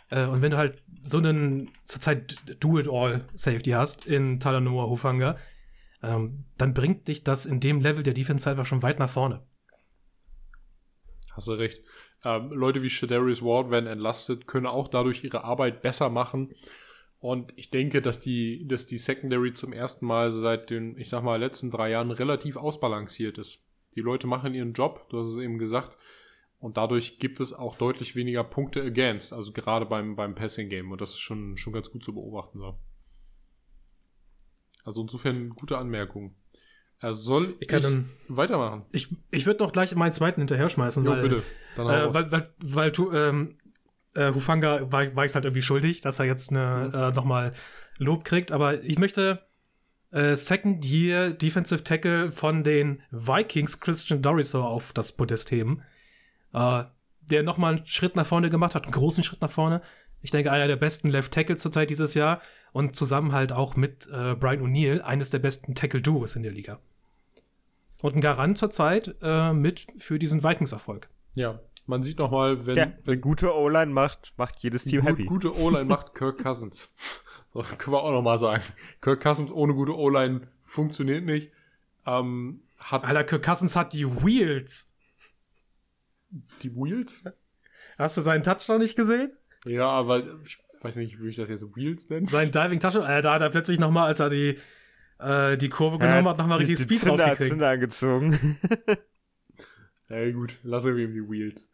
S1: Äh, und wenn du halt so einen zurzeit Do-it-all-Safety hast in Talanoa Hufanga, ähm, dann bringt dich das in dem Level der Defense einfach schon weit nach vorne.
S2: Hast du recht. Ähm, Leute wie Shadarius Ward werden entlastet, können auch dadurch ihre Arbeit besser machen. Und ich denke, dass die, dass die Secondary zum ersten Mal seit den, ich sag mal, letzten drei Jahren relativ ausbalanciert ist. Die Leute machen ihren Job, du hast es eben gesagt. Und dadurch gibt es auch deutlich weniger Punkte against, also gerade beim, beim Passing Game. Und das ist schon, schon ganz gut zu beobachten. So. Also insofern gute Anmerkung. Er soll
S1: ich, kann dann,
S2: weitermachen.
S1: Ich, ich würde noch gleich meinen zweiten hinterher schmeißen, jo, weil, bitte. Äh, weil, weil, weil du, ähm, äh, Hufanga war, war ich halt irgendwie schuldig, dass er jetzt eine, mhm. äh, nochmal Lob kriegt. Aber ich möchte äh, Second Year Defensive Tackle von den Vikings Christian Doriso auf das Podest heben. Äh, der nochmal einen Schritt nach vorne gemacht hat, einen großen Schritt nach vorne. Ich denke, einer der besten Left Tackle zurzeit dieses Jahr und zusammen halt auch mit äh, Brian O'Neill eines der besten Tackle-Duos in der Liga. Und ein Garant zurzeit äh, mit für diesen Vikings-Erfolg.
S2: Ja, man sieht noch mal, wenn, ja,
S3: wenn gute O-Line macht, macht jedes Team gut, happy.
S2: Gute O-Line macht Kirk Cousins. So können wir auch noch mal sagen. Kirk Cousins ohne gute O-Line funktioniert nicht. Ähm,
S1: hat Alter, Kirk Cousins hat die Wheels.
S2: Die Wheels?
S1: Hast du seinen Touchdown nicht gesehen?
S2: Ja, aber ich weiß nicht, wie ich das jetzt Wheels nennen.
S1: Sein Diving Touchdown, äh, da hat er plötzlich noch mal, als er die äh, die Kurve genommen hat, nochmal richtig Speed
S3: Zünder, rausgekriegt. Zünder angezogen.
S2: ja, gut, lassen wir ihm die Wheels.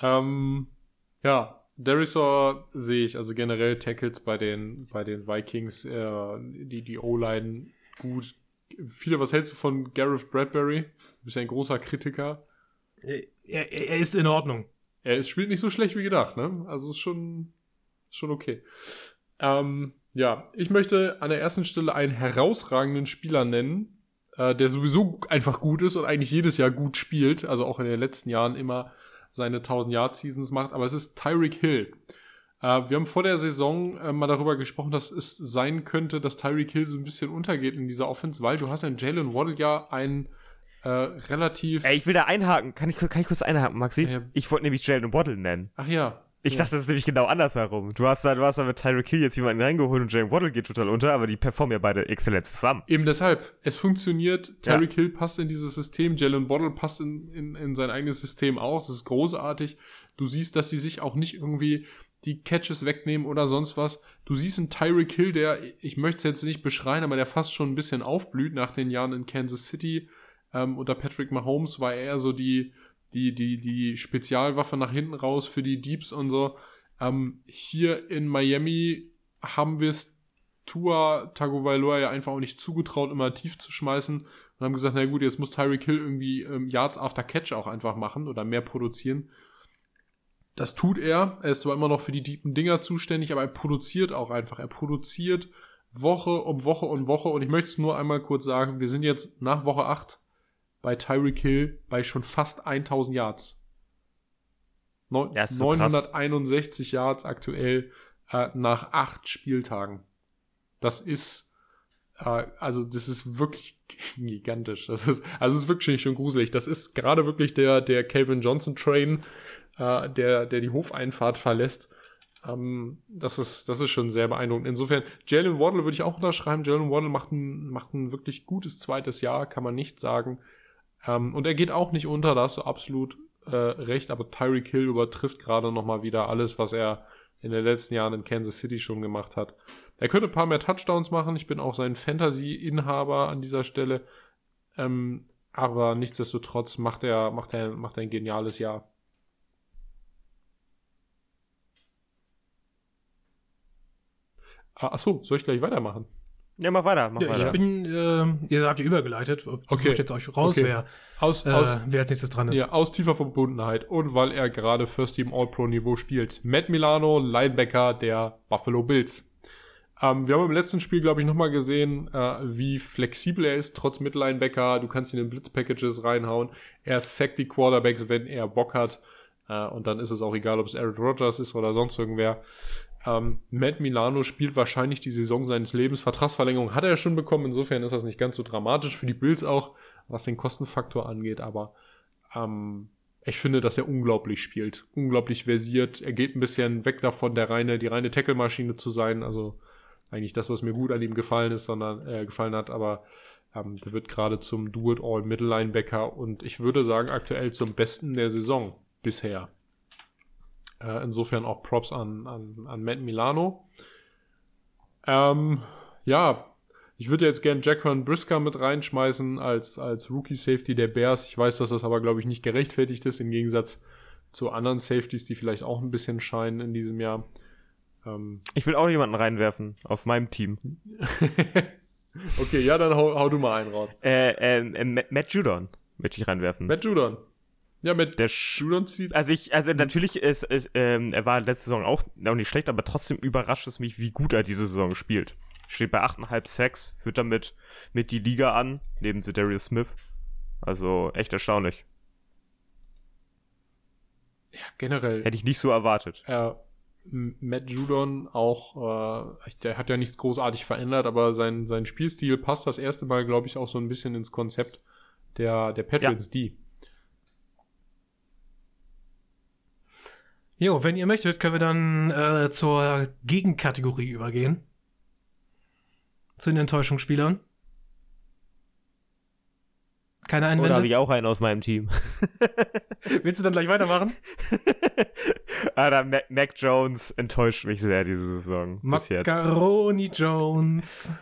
S2: Ähm, ja, Derisor sehe ich, also generell Tackles bei den, bei den Vikings, äh, die, die O-Line gut. Viele, was hältst du von Gareth Bradbury? Du bist ja ein großer Kritiker.
S1: Er, er, er ist in Ordnung.
S2: Er ist, spielt nicht so schlecht wie gedacht, ne? Also ist schon, schon okay. Ähm, ja, ich möchte an der ersten Stelle einen herausragenden Spieler nennen, äh, der sowieso einfach gut ist und eigentlich jedes Jahr gut spielt, also auch in den letzten Jahren immer seine 1000-Yard-Seasons macht, aber es ist Tyreek Hill. Äh, wir haben vor der Saison äh, mal darüber gesprochen, dass es sein könnte, dass Tyreek Hill so ein bisschen untergeht in dieser Offense, weil du hast ja in Jalen Waddle ja ein äh, relativ.
S3: Ey, ich will da einhaken. Kann ich, kann ich kurz einhaken, Maxi? Ja. Ich wollte nämlich Jalen Waddle nennen.
S2: Ach ja.
S3: Ich dachte, das ist nämlich genau andersherum. Du hast da, du hast da mit Tyreek Hill jetzt jemanden reingeholt und Jalen Waddle geht total unter, aber die performen ja beide exzellent zusammen.
S2: Eben deshalb. Es funktioniert. Tyreek Hill passt in dieses System. Jalen Waddle passt in, in, in sein eigenes System auch. Das ist großartig. Du siehst, dass die sich auch nicht irgendwie die Catches wegnehmen oder sonst was. Du siehst einen Tyreek Hill, der, ich möchte es jetzt nicht beschreien, aber der fast schon ein bisschen aufblüht nach den Jahren in Kansas City. Ähm, unter Patrick Mahomes war er so die, die, die, die Spezialwaffe nach hinten raus für die Deeps und so. Ähm, hier in Miami haben wir es Tua Tagovailoa ja einfach auch nicht zugetraut, immer tief zu schmeißen und haben gesagt, na gut, jetzt muss Tyreek Hill irgendwie ähm, Yards after Catch auch einfach machen oder mehr produzieren. Das tut er. Er ist zwar immer noch für die deepen Dinger zuständig, aber er produziert auch einfach. Er produziert Woche um Woche und Woche. Und ich möchte es nur einmal kurz sagen, wir sind jetzt nach Woche 8 bei Tyreek Hill bei schon fast 1000 Yards. Neun, ja, so 961 krass. Yards aktuell äh, nach acht Spieltagen. Das ist äh, also das ist wirklich gigantisch. Das ist also es ist wirklich schon gruselig. Das ist gerade wirklich der der Calvin Johnson Train, äh, der der die Hofeinfahrt verlässt. Ähm, das ist das ist schon sehr beeindruckend. Insofern Jalen Waddle würde ich auch unterschreiben. Jalen Waddle macht ein macht ein wirklich gutes zweites Jahr, kann man nicht sagen. Ähm, und er geht auch nicht unter, da hast du absolut äh, recht, aber Tyreek Hill übertrifft gerade nochmal wieder alles, was er in den letzten Jahren in Kansas City schon gemacht hat. Er könnte ein paar mehr Touchdowns machen, ich bin auch sein Fantasy-Inhaber an dieser Stelle, ähm, aber nichtsdestotrotz macht er, macht er, macht er ein geniales Jahr. Ah, achso, soll ich gleich weitermachen?
S3: Ja, mach weiter. Mach
S1: ja,
S3: weiter.
S1: Ich bin, äh, ihr habt ja übergeleitet.
S2: Okay.
S1: Ich jetzt euch raus,
S2: okay.
S1: wer,
S2: aus,
S1: äh,
S2: aus,
S1: wer als nächstes dran ist.
S2: Ja, aus tiefer Verbundenheit und weil er gerade First Team All-Pro-Niveau spielt. Matt Milano, Linebacker der Buffalo Bills. Ähm, wir haben im letzten Spiel, glaube ich, nochmal gesehen, äh, wie flexibel er ist, trotz Mittellinebacker. Du kannst ihn in Blitzpackages reinhauen. Er sackt die Quarterbacks, wenn er Bock hat. Äh, und dann ist es auch egal, ob es Aaron Rodgers ist oder sonst irgendwer. Ähm, Matt Milano spielt wahrscheinlich die Saison seines Lebens. Vertragsverlängerung hat er schon bekommen. Insofern ist das nicht ganz so dramatisch für die Bills auch, was den Kostenfaktor angeht. Aber ähm, ich finde, dass er unglaublich spielt. Unglaublich versiert. Er geht ein bisschen weg davon, der reine, die reine Tackle-Maschine zu sein. Also eigentlich das, was mir gut an ihm gefallen ist, sondern äh, gefallen hat. Aber ähm, der wird gerade zum Do-it-all-Middle-Linebacker und ich würde sagen, aktuell zum Besten der Saison bisher. Äh, insofern auch Props an, an, an Matt Milano. Ähm, ja, ich würde jetzt gern Jackron Brisker mit reinschmeißen als, als Rookie-Safety der Bears. Ich weiß, dass das aber, glaube ich, nicht gerechtfertigt ist, im Gegensatz zu anderen Safeties, die vielleicht auch ein bisschen scheinen in diesem Jahr.
S3: Ähm, ich will auch jemanden reinwerfen aus meinem Team.
S2: okay, ja, dann hau, hau, du mal einen raus.
S3: Äh, äh, äh Matt Judon möchte ich reinwerfen.
S2: Matt Judon.
S3: Ja, mit der zieht. Also ich, also natürlich ist, ist ähm, er war letzte Saison auch noch nicht schlecht, aber trotzdem überrascht es mich, wie gut er diese Saison spielt. Steht bei 8,5 Sacks, führt damit mit die Liga an, neben Darius Smith. Also echt erstaunlich.
S2: Ja, generell.
S3: Hätte ich nicht so erwartet.
S2: Ja, Matt Judon auch, äh, der hat ja nichts großartig verändert, aber sein, sein Spielstil passt das erste Mal, glaube ich, auch so ein bisschen ins Konzept der, der Patriots ja. D.
S1: Jo, wenn ihr möchtet, können wir dann äh, zur Gegenkategorie übergehen. Zu den Enttäuschungsspielern. Keine Einwände? Oder
S3: habe ich auch einen aus meinem Team.
S1: Willst du dann gleich weitermachen?
S3: Alter, Mac, Mac, Jones enttäuscht mich sehr diese Saison.
S1: Macaroni Jones.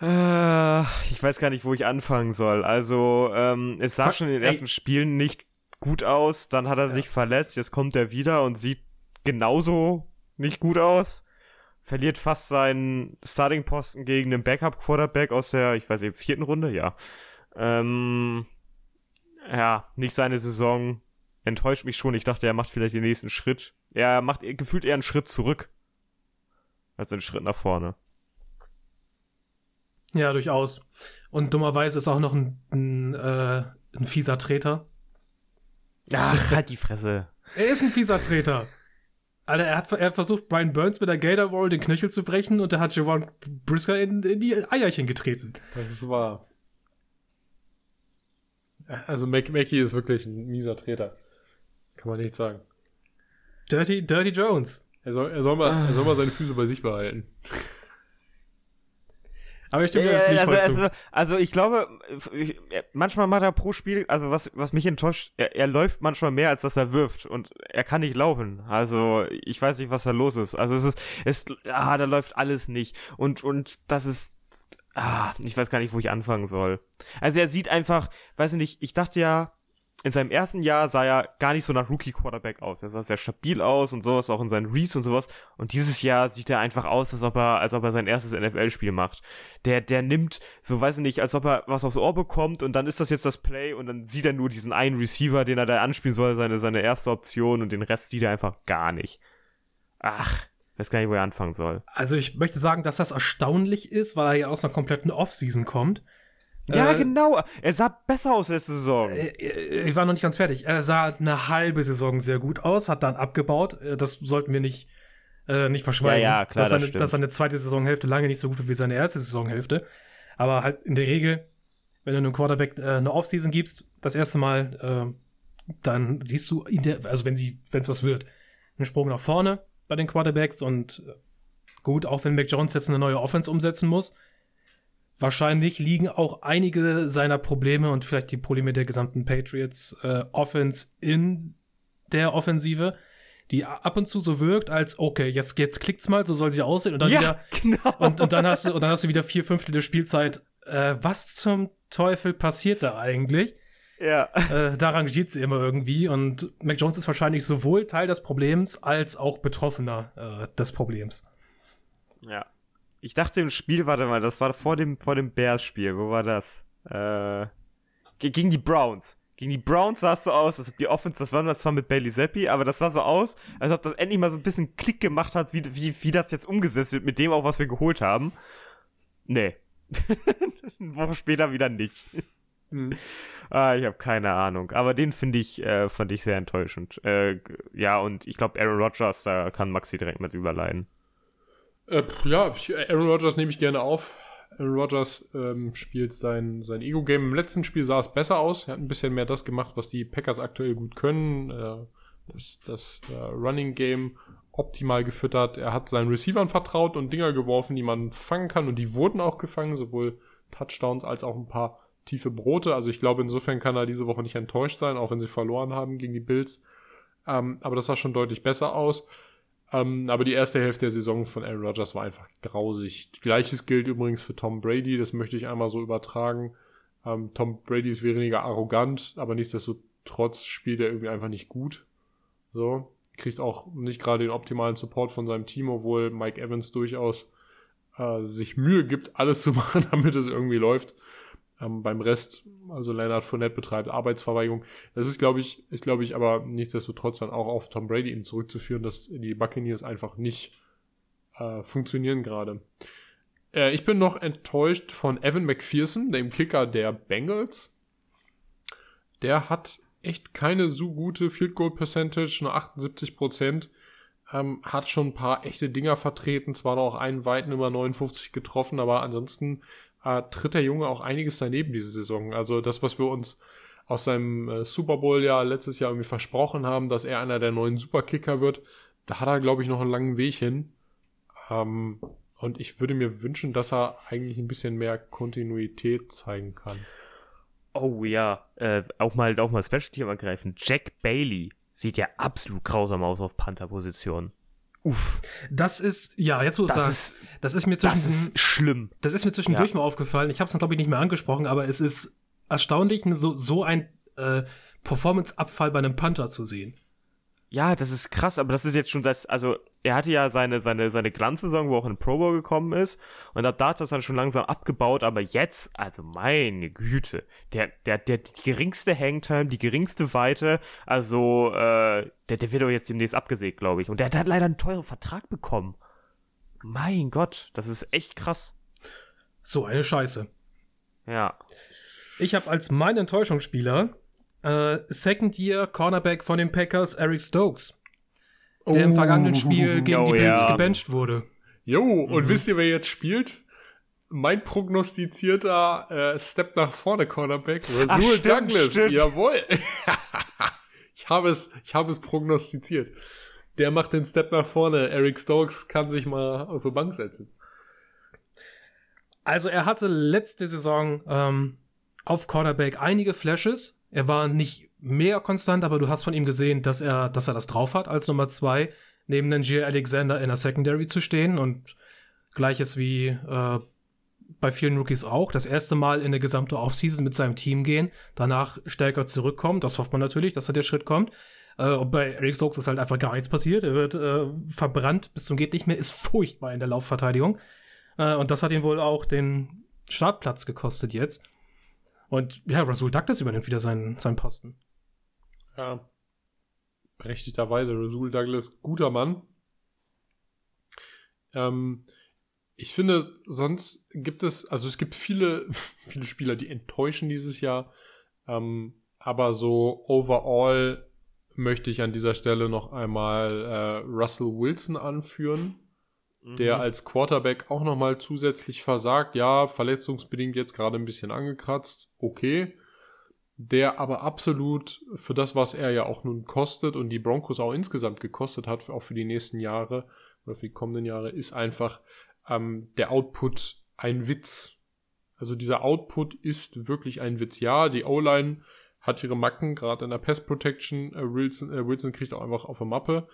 S3: Ah, ich weiß gar nicht, wo ich anfangen soll. Also, ähm, es sah Ver schon in den ersten ey. Spielen nicht gut aus, dann hat er ja. sich verletzt, jetzt kommt er wieder und sieht genauso nicht gut aus. Verliert fast seinen Starting-Posten gegen den Backup-Quarterback aus der, ich weiß nicht, vierten Runde, ja. Ähm, ja, nicht seine Saison. Enttäuscht mich schon. Ich dachte, er macht vielleicht den nächsten Schritt. Er macht gefühlt eher einen Schritt zurück. Als einen Schritt nach vorne.
S1: Ja, durchaus. Und dummerweise ist auch noch ein, ein, äh, ein fieser Treter.
S3: Ach, halt die Fresse.
S1: Er ist ein fieser Treter. Alter, er hat, er hat versucht, Brian Burns mit der Gator Wall den Knöchel zu brechen und er hat Javon Brisker in, in die Eierchen getreten.
S2: Das ist wahr. Also Mac Mackie ist wirklich ein mieser Treter. Kann man nicht sagen.
S1: Dirty, Dirty Jones.
S2: Er soll, er, soll mal, er soll mal seine Füße bei sich behalten.
S1: Aber ich stimme
S3: Ja,
S1: das nicht
S3: also,
S1: voll zu.
S3: also, also ich glaube, ich, manchmal macht er pro Spiel, also was, was mich enttäuscht, er, er läuft manchmal mehr, als dass er wirft und er kann nicht laufen. Also ich weiß nicht, was da los ist. Also es ist, es, ah, da läuft alles nicht. Und, und das ist, ah, ich weiß gar nicht, wo ich anfangen soll. Also er sieht einfach, weiß ich nicht, ich dachte ja, in seinem ersten Jahr sah er gar nicht so nach Rookie-Quarterback aus. Er sah sehr stabil aus und sowas, auch in seinen Reads und sowas. Und dieses Jahr sieht er einfach aus, als ob er, als ob er sein erstes NFL-Spiel macht. Der, der nimmt, so weiß ich nicht, als ob er was aufs Ohr bekommt und dann ist das jetzt das Play und dann sieht er nur diesen einen Receiver, den er da anspielen soll, seine, seine erste Option und den Rest sieht er einfach gar nicht. Ach, weiß gar nicht, wo er anfangen soll.
S1: Also ich möchte sagen, dass das erstaunlich ist, weil er ja aus einer kompletten Offseason kommt.
S3: Ja,
S1: Äh,
S3: genau. Er sah besser aus letzte Saison.
S1: Äh, äh, Ich war noch nicht ganz fertig. Er sah eine halbe Saison sehr gut aus, hat dann abgebaut. Äh, Das sollten wir nicht, äh, nicht verschweigen.
S3: Ja, ja, klar,
S1: dass,
S3: das
S1: seine, dass seine zweite Saisonhälfte lange nicht so gut war wie seine erste Saisonhälfte. Aber halt in der Regel, wenn du einem Quarterback äh, eine Offseason gibst, das erste Mal, äh, dann siehst du, der, also wenn sie, wenn es was wird, einen Sprung nach vorne bei den Quarterbacks und gut, auch wenn Mac Jones jetzt eine neue Offense umsetzen muss, wahrscheinlich liegen auch einige seiner Probleme und vielleicht die Probleme der gesamten Patriots äh, Offense in der Offensive, die ab und zu so wirkt, als okay, jetzt, jetzt klickt's mal, so soll sie aussehen und dann wieder
S3: genau.
S1: und, und dann hast du und dann hast du wieder vier Fünftel der Spielzeit. Äh, was zum Teufel passiert da eigentlich?
S3: ja.
S1: Äh, da rangiert sie immer irgendwie und Mac Jones ist wahrscheinlich sowohl Teil des Problems als auch Betroffener äh, des Problems.
S3: Ja. Ich dachte im Spiel, warte mal, das war vor dem, vor dem Bears-Spiel. Wo war das? Äh, ge- gegen die Browns. Gegen die Browns sah es so aus, als ob die Offense, das war das zwar mit Bailey Zappi, aber das sah so aus, als ob das endlich mal so ein bisschen Klick gemacht hat, wie, wie, wie das jetzt umgesetzt wird mit dem auch, was wir geholt haben. Nee. Eine Woche später wieder nicht.
S2: Hm.
S3: Ah, ich habe keine Ahnung. Aber den finde ich, äh, fand ich sehr enttäuschend. Äh, ja, und ich glaube, Aaron Rodgers, da kann Maxi direkt mit überleiden.
S2: Äh, ja, Aaron Rodgers nehme ich gerne auf. Aaron Rodgers ähm, spielt sein, sein Ego-Game. Im letzten Spiel sah es besser aus. Er hat ein bisschen mehr das gemacht, was die Packers aktuell gut können. Äh, das das äh, Running-Game optimal gefüttert. Er hat seinen Receivern vertraut und Dinger geworfen, die man fangen kann. Und die wurden auch gefangen, sowohl Touchdowns als auch ein paar tiefe Brote. Also ich glaube, insofern kann er diese Woche nicht enttäuscht sein, auch wenn sie verloren haben gegen die Bills. Ähm, aber das sah schon deutlich besser aus. Ähm, aber die erste Hälfte der Saison von Aaron Rodgers war einfach grausig. Gleiches gilt übrigens für Tom Brady, das möchte ich einmal so übertragen. Ähm, Tom Brady ist weniger arrogant, aber nichtsdestotrotz spielt er irgendwie einfach nicht gut. So, kriegt auch nicht gerade den optimalen Support von seinem Team, obwohl Mike Evans durchaus äh, sich Mühe gibt, alles zu machen, damit es irgendwie läuft. Ähm, beim Rest, also Leonard Fournette betreibt Arbeitsverweigerung. Das ist, glaube ich, ist, glaube ich, aber nichtsdestotrotz dann auch auf Tom Brady eben zurückzuführen, dass die Buccaneers einfach nicht äh, funktionieren gerade. Äh, ich bin noch enttäuscht von Evan McPherson, dem Kicker der Bengals. Der hat echt keine so gute Field Goal Percentage, nur 78 Prozent. Ähm, hat schon ein paar echte Dinger vertreten, zwar noch einen weiten über 59 getroffen, aber ansonsten tritt der Junge auch einiges daneben diese Saison. Also das, was wir uns aus seinem äh, Super Bowl ja letztes Jahr irgendwie versprochen haben, dass er einer der neuen Superkicker wird, da hat er, glaube ich, noch einen langen Weg hin. Ähm, und ich würde mir wünschen, dass er eigentlich ein bisschen mehr Kontinuität zeigen kann.
S3: Oh ja, äh, auch mal, auch mal Special Team ergreifen. Jack Bailey sieht ja absolut grausam aus auf Panther-Position. Uff,
S1: Das ist, ja, jetzt wo du
S3: das
S1: sagst,
S3: ist,
S1: das ist mir
S3: das
S1: zwischen,
S3: ist schlimm.
S1: Das ist mir zwischendurch
S3: Ja.
S1: mal aufgefallen. Ich habe es dann, glaube ich, nicht mehr angesprochen, aber es ist erstaunlich, so, so ein äh, Performance-Abfall bei einem Panther zu sehen.
S3: Ja, das ist krass, aber das ist jetzt schon seit, also er hatte ja seine, seine, seine Glanzsaison, wo auch in Pro Bowl gekommen ist und ab da hat das dann schon langsam abgebaut, aber jetzt, also meine Güte, der, der, der, die geringste Hangtime, die geringste Weite, also, äh, der, der wird doch jetzt demnächst abgesägt, glaube ich. Und der hat halt leider einen teuren Vertrag bekommen. Mein Gott, das ist echt krass.
S1: So eine Scheiße.
S3: Ja.
S1: Ich habe als mein Enttäuschungsspieler äh, Second Year Cornerback von den Packers Eric Stokes, der im vergangenen Spiel gegen die
S3: oh
S1: Bills
S3: ja.
S1: gebencht wurde.
S2: Jo, und wisst ihr, wer jetzt spielt? Mein prognostizierter äh, Step nach vorne Cornerback, Rasul
S3: stimmt,
S2: Douglas.
S3: stimmt.
S2: Jawohl. ich habe es, ich habe es prognostiziert. der macht den Step nach vorne. Eric Stokes kann sich mal auf die Bank setzen.
S1: Also er hatte letzte Saison ähm, auf Quarterback einige Flashes. Er war nicht mehr konstant, aber du hast von ihm gesehen, dass er, dass er das drauf hat, als Nummer zwei neben Nangier Alexander in der Secondary zu stehen und gleiches wie äh, bei vielen Rookies auch, das erste Mal in eine gesamte Offseason mit seinem Team gehen, danach stärker zurückkommen, das hofft man natürlich, dass da der Schritt kommt. Äh, und bei Eric Stokes ist halt einfach gar nichts passiert, er wird äh, verbrannt bis zum geht nicht mehr, ist furchtbar in der Laufverteidigung. Äh, und das hat ihn wohl auch den Startplatz gekostet jetzt. Und ja, Rasul Douglas übernimmt wieder seinen, seinen Posten.
S2: Ja. Berechtigterweise, Rasul Douglas, guter Mann. Ähm, ich finde, sonst gibt es, also es gibt viele, viele Spieler, die enttäuschen dieses Jahr. Ähm, aber so overall möchte ich an dieser Stelle noch einmal äh, Russell Wilson anführen, mhm. der als Quarterback auch nochmal zusätzlich versagt. Ja, verletzungsbedingt jetzt gerade ein bisschen angekratzt. Okay. Der aber absolut für das, was er ja auch nun kostet und die Broncos auch insgesamt gekostet hat, auch für die nächsten Jahre oder für die kommenden Jahre, ist einfach ähm, der Output ein Witz. Also dieser Output ist wirklich ein Witz. Ja, die O-Line hat ihre Macken, gerade in der Pest Protection. Äh, Wilson, äh, Wilson kriegt auch einfach auf der Mappe.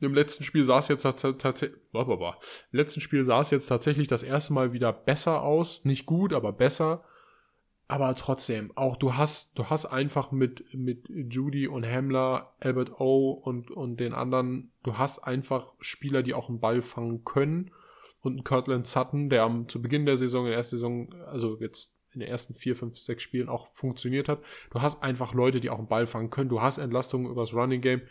S2: Im letzten Spiel sah es jetzt tatsächlich, im letzten Spiel sah es jetzt tatsächlich das erste Mal wieder besser aus. Nicht gut, aber besser. Aber trotzdem, auch du hast, du hast einfach mit, mit Judy und Hamler, Albert O und, und den anderen, du hast einfach Spieler, die auch einen Ball fangen können und ein Kirtland Sutton, der am, zu Beginn der Saison, in der ersten Saison, also jetzt in den ersten vier, fünf, sechs Spielen auch funktioniert hat. Du hast einfach Leute, die auch einen Ball fangen können. Du hast Entlastungen übers Running Game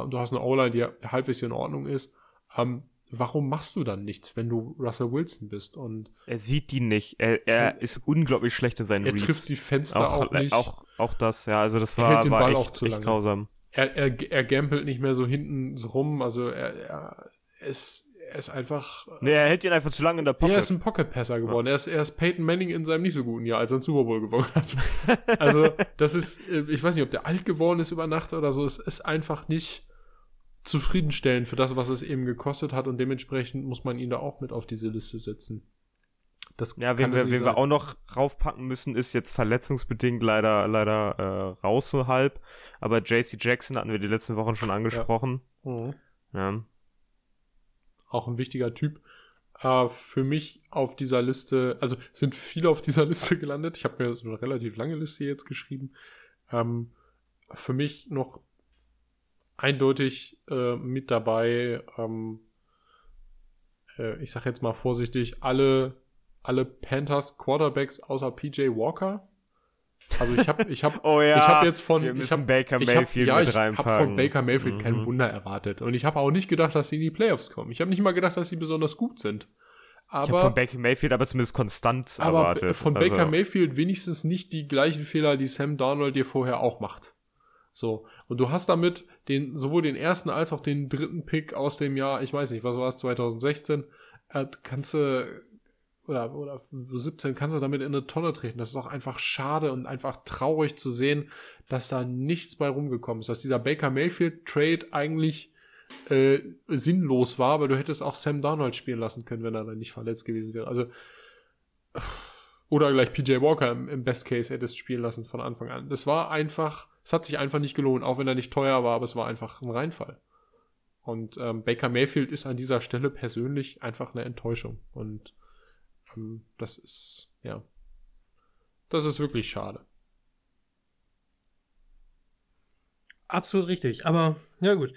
S2: und du hast eine O-Line, die halbwegs in Ordnung ist. Ähm, warum machst du dann nichts, wenn du Russell Wilson bist? Und
S3: er sieht die nicht. Er, er ist unglaublich schlecht in seinen
S2: Er Reads. trifft die Fenster auch, auch, nicht.
S3: Auch, auch das, ja. Also das war, er hält den war Ball echt, auch zu lange. grausam.
S2: Er, er, er gampelt nicht mehr so hinten so rum. Also er, er ist er ist einfach.
S3: Nee, er hält ihn einfach zu lange in der
S2: Pocket. Er ist ein Pocket-Passer geworden. Ja. Er, ist, er ist Peyton Manning in seinem nicht so guten Jahr, als er einen Super Bowl gewonnen hat. also, das ist, äh, ich weiß nicht, ob der alt geworden ist über Nacht oder so. Es ist einfach nicht zufriedenstellend für das, was es eben gekostet hat und dementsprechend muss man ihn da auch mit auf diese Liste setzen.
S3: Das ja, wen, wir, wen wir auch noch raufpacken müssen, ist jetzt verletzungsbedingt leider, leider äh, raus so halb. Aber JC Jackson hatten wir die letzten Wochen schon angesprochen. Ja. Mhm. ja
S2: auch ein wichtiger Typ. Äh, für mich auf dieser Liste, also sind viele auf dieser Liste gelandet. Ich habe mir so eine relativ lange Liste jetzt geschrieben. Ähm, für mich noch eindeutig äh, mit dabei, ähm, äh, ich sage jetzt mal vorsichtig, alle, alle Panthers Quarterbacks außer PJ Walker also ich habe ich habe
S3: oh ja,
S2: ich habe jetzt von ich habe
S3: Baker Mayfield
S2: ich hab, ja, ich habe von Baker Mayfield mhm. kein Wunder erwartet und ich habe auch nicht gedacht, dass sie in die Playoffs kommen. Ich habe nicht mal gedacht, dass sie besonders gut sind. Aber, ich habe
S3: von Baker Mayfield aber zumindest konstant aber erwartet.
S2: von also. Baker Mayfield wenigstens nicht die gleichen Fehler, die Sam Darnold dir vorher auch macht. So. Und du hast damit den, sowohl den ersten als auch den dritten Pick aus dem Jahr, ich weiß nicht, was war es, 2016, äh, kannst du, oder, oder 17 kannst du damit in eine Tonne treten. Das ist doch einfach schade und einfach traurig zu sehen, dass da nichts bei rumgekommen ist. Dass dieser Baker Mayfield Trade eigentlich äh, sinnlos war, weil du hättest auch Sam Darnold spielen lassen können, wenn er dann nicht verletzt gewesen wäre. Also oder gleich PJ Walker im, im Best Case hättest spielen lassen von Anfang an. Das war einfach, es hat sich einfach nicht gelohnt, auch wenn er nicht teuer war, aber es war einfach ein Reinfall. Und ähm, Baker Mayfield ist an dieser Stelle persönlich einfach eine Enttäuschung. Und das ist, ja, das ist wirklich schade.
S1: Absolut richtig. Aber, ja gut.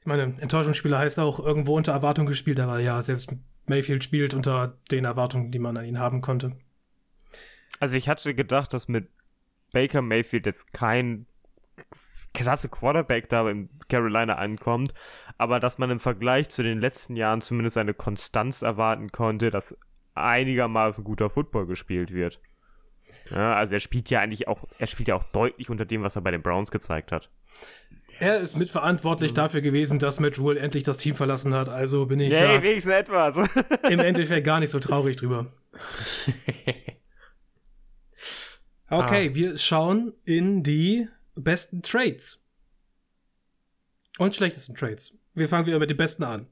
S1: Ich meine, Enttäuschungsspieler heißt auch irgendwo unter Erwartung gespielt, aber ja, selbst Mayfield spielt unter den Erwartungen, die man an ihn haben konnte.
S3: Also ich hatte gedacht, dass mit Baker Mayfield jetzt kein klasse Quarterback da in Carolina ankommt, aber dass man im Vergleich zu den letzten Jahren zumindest eine Konstanz erwarten konnte, dass einigermaßen guter Football gespielt wird. Ja, also er spielt ja eigentlich auch, er spielt ja auch deutlich unter dem, was er bei den Browns gezeigt hat.
S1: Er ist mitverantwortlich dafür gewesen, dass Matt Rule endlich das Team verlassen hat. Also bin ich
S3: hey, ja wenigstens etwas.
S1: im Endeffekt gar nicht so traurig drüber. Okay, ah. wir schauen in die besten Trades. und schlechtesten Trades. Wir fangen wieder mit den besten an.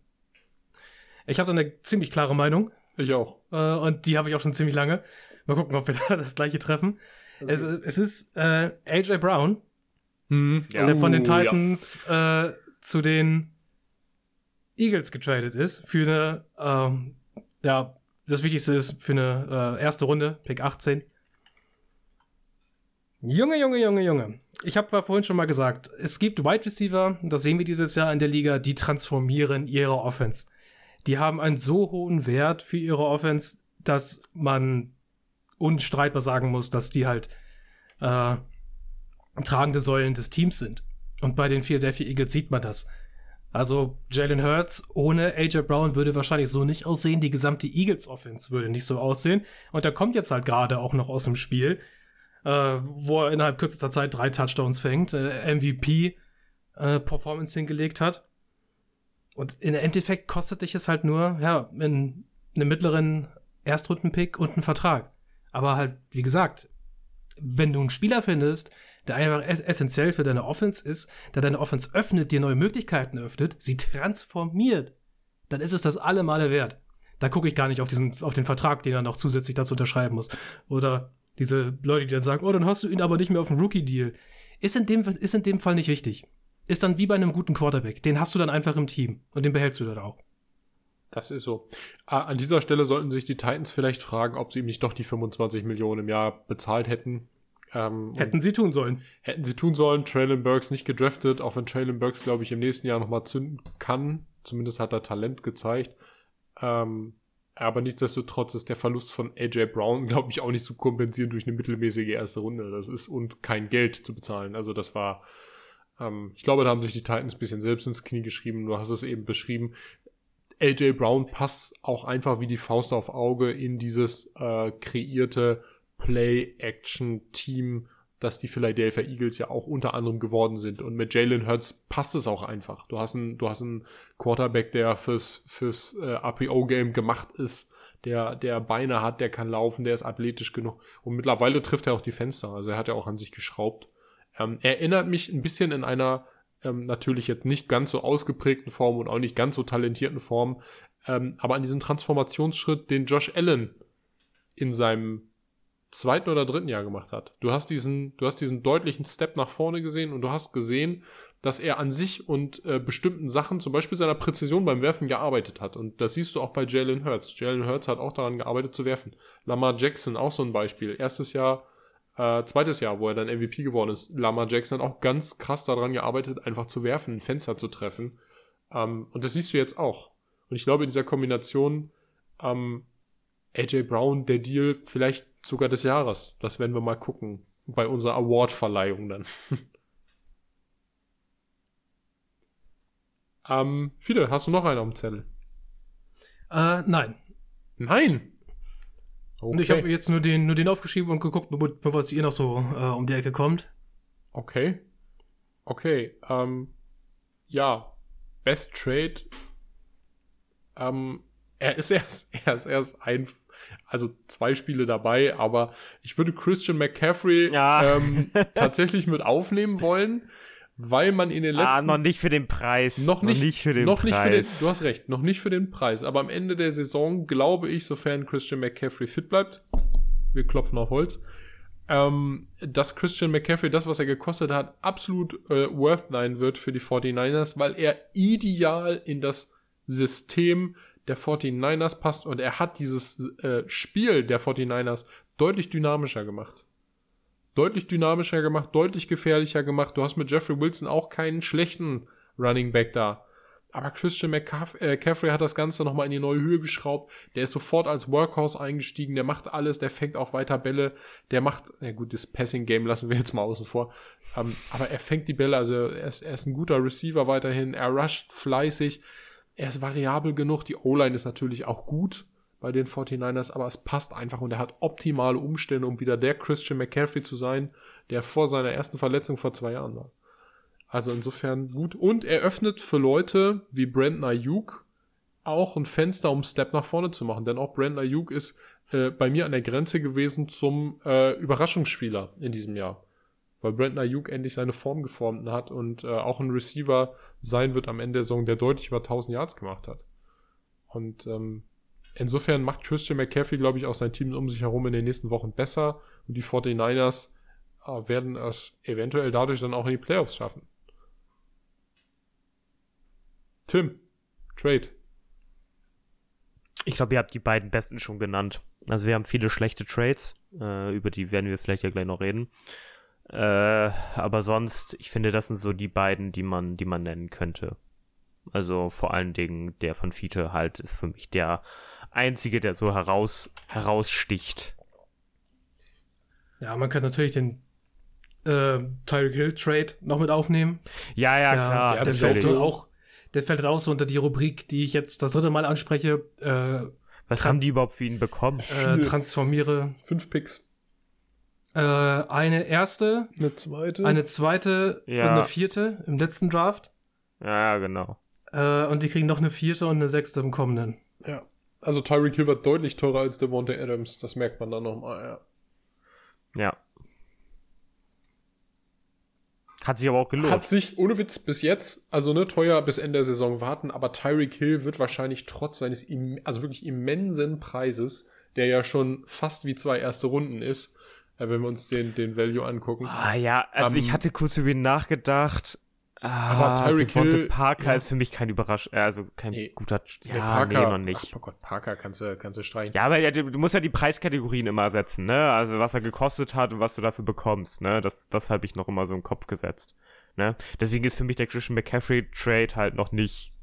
S1: Ich habe da eine ziemlich klare Meinung.
S2: Ich auch.
S1: Äh, und die habe ich auch schon ziemlich lange. Mal gucken, ob wir da das gleiche treffen. Okay. Es, es, ist äh, AJ Brown,
S2: hm.
S1: ja. der von den Titans ja. äh, zu den Eagles getradet ist. Für eine, ähm, ja, das Wichtigste ist für eine äh, erste Runde, Pick 18. Junge, Junge, Junge, Junge. Ich habe vorhin schon mal gesagt, es gibt Wide Receiver, das sehen wir dieses Jahr in der Liga, die transformieren ihre Offense. Die haben einen so hohen Wert für ihre Offense, dass man unstreitbar sagen muss, dass die halt äh, tragende Säulen des Teams sind. Und bei den Philadelphia Eagles sieht man das. Also Jalen Hurts ohne AJ Brown würde wahrscheinlich so nicht aussehen. Die gesamte Eagles Offense würde nicht so aussehen. Und da kommt jetzt halt gerade auch noch aus dem Spiel, äh, wo er innerhalb kürzester Zeit drei Touchdowns fängt, äh, MVP äh, Performance hingelegt hat. Und im Endeffekt kostet dich es halt nur, ja, in einem mittleren Erstrundenpick und einen Vertrag. Aber halt, wie gesagt, wenn du einen Spieler findest, der einfach essentiell für deine Offense ist, der deine Offense öffnet, dir neue Möglichkeiten öffnet, sie transformiert, dann ist es das alle Male wert. Da gucke ich gar nicht auf diesen, auf den Vertrag, den er noch zusätzlich dazu unterschreiben muss. Oder diese Leute, die dann sagen, oh, dann hast du ihn aber nicht mehr auf dem Rookie-Deal. Ist in dem, ist in dem Fall nicht wichtig. Ist dann wie bei einem guten Quarterback. Den hast du dann einfach im Team. Und den behältst du dann auch.
S2: Das ist so. Ah, an dieser Stelle sollten sich die Titans vielleicht fragen, ob sie ihm nicht doch die 25 Millionen im Jahr bezahlt hätten.
S1: Ähm, hätten sie tun sollen.
S2: Hätten sie tun sollen. Traylon Burks nicht gedraftet, auch wenn Traylon Burks, glaube ich, im nächsten Jahr nochmal zünden kann. Zumindest hat er Talent gezeigt. Ähm, aber nichtsdestotrotz ist der Verlust von AJ Brown, glaube ich, auch nicht zu kompensieren durch eine mittelmäßige erste Runde. Das ist und kein Geld zu bezahlen. Also das war, ähm, ich glaube, da haben sich die Titans ein bisschen selbst ins Knie geschrieben. Du hast es eben beschrieben. AJ Brown passt auch einfach wie die Faust auf Auge in dieses äh, kreierte Play-Action-Team, das die Philadelphia Eagles ja auch unter anderem geworden sind. Und mit Jalen Hurts passt es auch einfach. Du hast einen, du hast einen Quarterback, der fürs, fürs äh, APO-Game gemacht ist, der, der Beine hat, der kann laufen, der ist athletisch genug. Und mittlerweile trifft er auch die Fenster. Also er hat ja auch an sich geschraubt. Ähm, er erinnert mich ein bisschen in einer ähm, natürlich jetzt nicht ganz so ausgeprägten Form und auch nicht ganz so talentierten Form, ähm, aber an diesen Transformationsschritt, den Josh Allen in seinem zweiten oder dritten Jahr gemacht hat. Du hast diesen, du hast diesen deutlichen Step nach vorne gesehen und du hast gesehen, dass er an sich und äh, bestimmten Sachen, zum Beispiel seiner Präzision beim Werfen gearbeitet hat. Und das siehst du auch bei Jalen Hurts. Jalen Hurts hat auch daran gearbeitet zu werfen. Lamar Jackson auch so ein Beispiel. Erstes Jahr, äh, zweites Jahr, wo er dann MVP geworden ist. Lamar Jackson hat auch ganz krass daran gearbeitet, einfach zu werfen, ein Fenster zu treffen. Ähm, und das siehst du jetzt auch. Und ich glaube, in dieser Kombination ähm, AJ Brown, der Deal vielleicht sogar des Jahres. Das werden wir mal gucken. Bei unserer Award-Verleihung dann. ähm, Fide, hast du noch einen auf dem Zettel?
S1: Äh, nein.
S2: Nein?
S1: Okay. Ich habe jetzt nur den, nur den aufgeschrieben und geguckt, bevor es ihr noch so äh, um die Ecke kommt.
S2: Okay. Okay. Ähm, ja. Best Trade. Ähm, er ist erst, er ist erst ein, also zwei Spiele dabei, aber ich würde Christian McCaffrey ja. ähm, tatsächlich mit aufnehmen wollen, weil man in den ah, letzten.
S3: Ah, noch nicht für den Preis.
S2: Noch nicht, noch nicht für den noch Preis. Nicht für den, du hast recht, noch nicht für den Preis. Aber am Ende der Saison glaube ich, sofern Christian McCaffrey fit bleibt, wir klopfen auf Holz, ähm, dass Christian McCaffrey das, was er gekostet hat, absolut äh, worth sein wird für die 49ers, weil er ideal in das System der 49ers passt und er hat dieses äh, Spiel der 49ers deutlich dynamischer gemacht. Deutlich dynamischer gemacht, deutlich gefährlicher gemacht. Du hast mit Jeffrey Wilson auch keinen schlechten Running Back da. Aber Christian McCaffrey äh, hat das Ganze nochmal in die neue Höhe geschraubt. Der ist sofort als Workhorse eingestiegen. Der macht alles. Der fängt auch weiter Bälle. Der macht, ja gut, das Passing-Game lassen wir jetzt mal außen vor. Ähm, aber er fängt die Bälle. Also er ist, er ist ein guter Receiver weiterhin. Er rusht fleißig er ist variabel genug. Die O-Line ist natürlich auch gut bei den 49ers, aber es passt einfach und er hat optimale Umstände, um wieder der Christian McCaffrey zu sein, der vor seiner ersten Verletzung vor zwei Jahren war. Also insofern gut. Und er öffnet für Leute wie Brandon Ayuk auch ein Fenster, um Step nach vorne zu machen. Denn auch Brandon Ayuk ist äh, bei mir an der Grenze gewesen zum äh, Überraschungsspieler in diesem Jahr. weil Brandon Ayuk endlich seine Form geformt hat und äh, auch ein Receiver sein wird am Ende der Saison, der deutlich über 1000 Yards gemacht hat. Und ähm, insofern macht Christian McCaffrey, glaube ich, auch sein Team um sich herum in den nächsten Wochen besser und die 49ers äh, werden es eventuell dadurch dann auch in die Playoffs schaffen. Tim, Trade.
S3: Ich glaube, ihr habt die beiden besten schon genannt. Also wir haben viele schlechte Trades, äh, über die werden wir vielleicht ja gleich noch reden. Äh, aber sonst, ich finde, das sind so die beiden, die man, die man nennen könnte. Also vor allen Dingen der von Fiete halt ist für mich der einzige, der so heraus, heraussticht.
S1: Ja, man könnte natürlich den äh, Tyreek Hill Trade noch mit aufnehmen.
S3: Ja, ja,
S1: Der-
S3: klar.
S1: Der,
S2: der
S1: fällt so auch, der fällt halt auch so unter die Rubrik, die ich jetzt das dritte Mal anspreche. Äh,
S3: Was haben die überhaupt für ihn bekommen?
S1: äh, transformiere
S2: Fünf Picks.
S1: äh, eine erste,
S2: Eine zweite.
S1: eine zweite
S3: Ja.
S1: und eine vierte im letzten Draft.
S3: Ja, ja, genau.
S1: Äh, und die kriegen noch eine vierte und eine sechste im kommenden.
S2: ja. Also Tyreek Hill wird deutlich teurer als Devonta Adams. Das merkt man dann nochmal, ja.
S3: Ja. Hat sich aber auch gelohnt.
S2: Hat sich, ohne Witz, bis jetzt, also ne, teuer bis Ende der Saison warten, aber Tyreek Hill wird wahrscheinlich trotz seines, also wirklich immensen Preises, der ja schon fast wie zwei erste Runden ist, äh, wenn wir uns den, den Value angucken.
S3: Ah ja, also
S2: Ähm,
S3: ich hatte kurz über ihn nachgedacht. Ah,
S2: Aber Tyreek Hill,
S3: Parker
S2: ja.
S3: ist für mich kein Überrasch, äh, also kein
S2: Nee.
S3: guter,
S2: Nee,
S3: ja, nee, noch nicht.
S2: Ach, oh Gott, Parker kannst du, kannst du streichen.
S3: Ja, aber ja, du, du musst ja die Preiskategorien immer setzen, ne? Also was er gekostet hat und was du dafür bekommst, ne? Das, das habe ich noch immer so im Kopf gesetzt, ne? Deswegen ist für mich der Christian McCaffrey Trade halt noch nicht,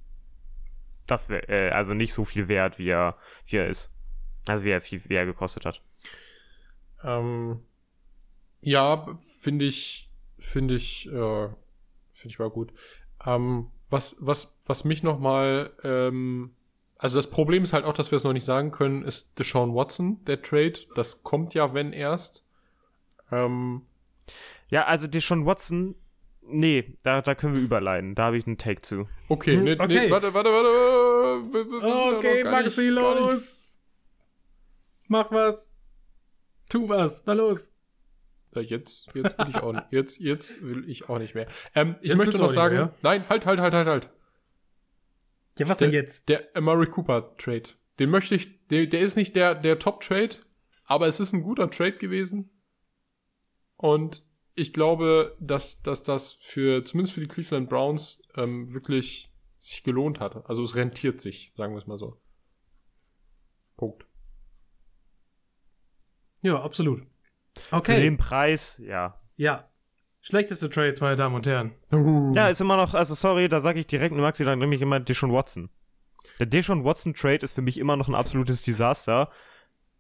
S3: das wär, äh, also nicht so viel wert, wie er, wie er ist. Also wie er, viel, wie er gekostet hat.
S2: Ähm, ja, finde ich, finde ich, äh, finde ich war gut. Ähm, was, was, was mich nochmal, ähm, also das Problem ist halt auch, dass wir es noch nicht sagen können, ist Deshaun Watson, der Trade. Das kommt ja, wenn erst. Ähm,
S3: Ja, also Deshaun Watson, nee, da, da können wir überleiten. Da habe ich einen Take zu.
S2: okay,
S1: Hm,
S2: nee,
S1: okay.
S2: nee, warte, warte, warte. Wir- wir- ja
S1: Okay, Maxi,
S2: nicht-
S1: los! Mach was! Tu was! Na los!
S2: Ja, jetzt, jetzt will ich auch nicht, jetzt, jetzt will ich auch nicht mehr. Ähm, ich
S1: Jetzt
S2: möchte noch sagen,
S1: mehr, ja?
S2: nein, halt, halt, halt, halt, halt.
S1: Ja, was
S2: der,
S1: denn jetzt?
S2: Der Amari Cooper Trade. Den möchte ich, der, der ist nicht der, der Top Trade, aber es ist ein guter Trade gewesen. Und ich glaube, dass, dass das für, zumindest für die Cleveland Browns, ähm, wirklich sich gelohnt hat. Also es rentiert sich, sagen wir es mal so. Punkt.
S1: Ja, absolut.
S3: Für
S1: Okay.
S3: den Preis, ja.
S1: Ja. Schlechteste Trades, meine Damen und Herren.
S3: Ja, ist immer noch, also sorry, da sage ich direkt, Maxi, dann nehme ich immer Deshaun Watson. Der Deshaun Watson Trade ist für mich immer noch ein absolutes Desaster,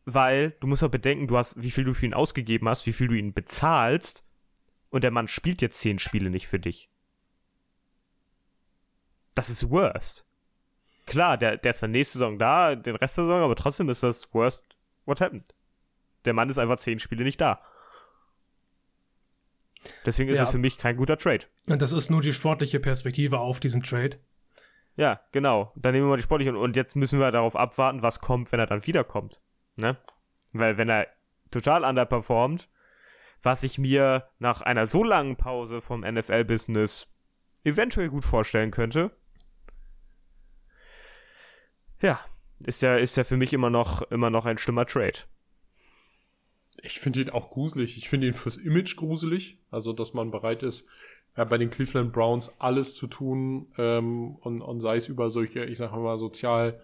S3: weil du musst auch bedenken, du hast, wie viel du für ihn ausgegeben hast, wie viel du ihn bezahlst und der Mann spielt jetzt zehn Spiele nicht für dich. Das ist worst. Klar, der, der ist dann nächste Saison da, den Rest der Saison, aber trotzdem ist das worst what happened. Der Mann ist einfach zehn Spiele nicht da. Deswegen ist
S1: Ja.
S3: es für mich kein guter Trade.
S1: Und das ist nur die sportliche Perspektive auf diesen Trade.
S3: Ja, genau. Dann nehmen wir mal die sportliche und, jetzt müssen wir darauf abwarten, was kommt, wenn er dann wiederkommt. Ne? Weil wenn er total underperformt, was ich mir nach einer so langen Pause vom NFL-Business eventuell gut vorstellen könnte, ja, ist der, ist der für mich immer noch, immer noch ein schlimmer Trade.
S2: Ich finde ihn auch gruselig. Ich finde ihn fürs Image gruselig. Also, dass man bereit ist, ja, bei den Cleveland Browns alles zu tun ähm, und, und sei es über solche, ich sage mal, sozial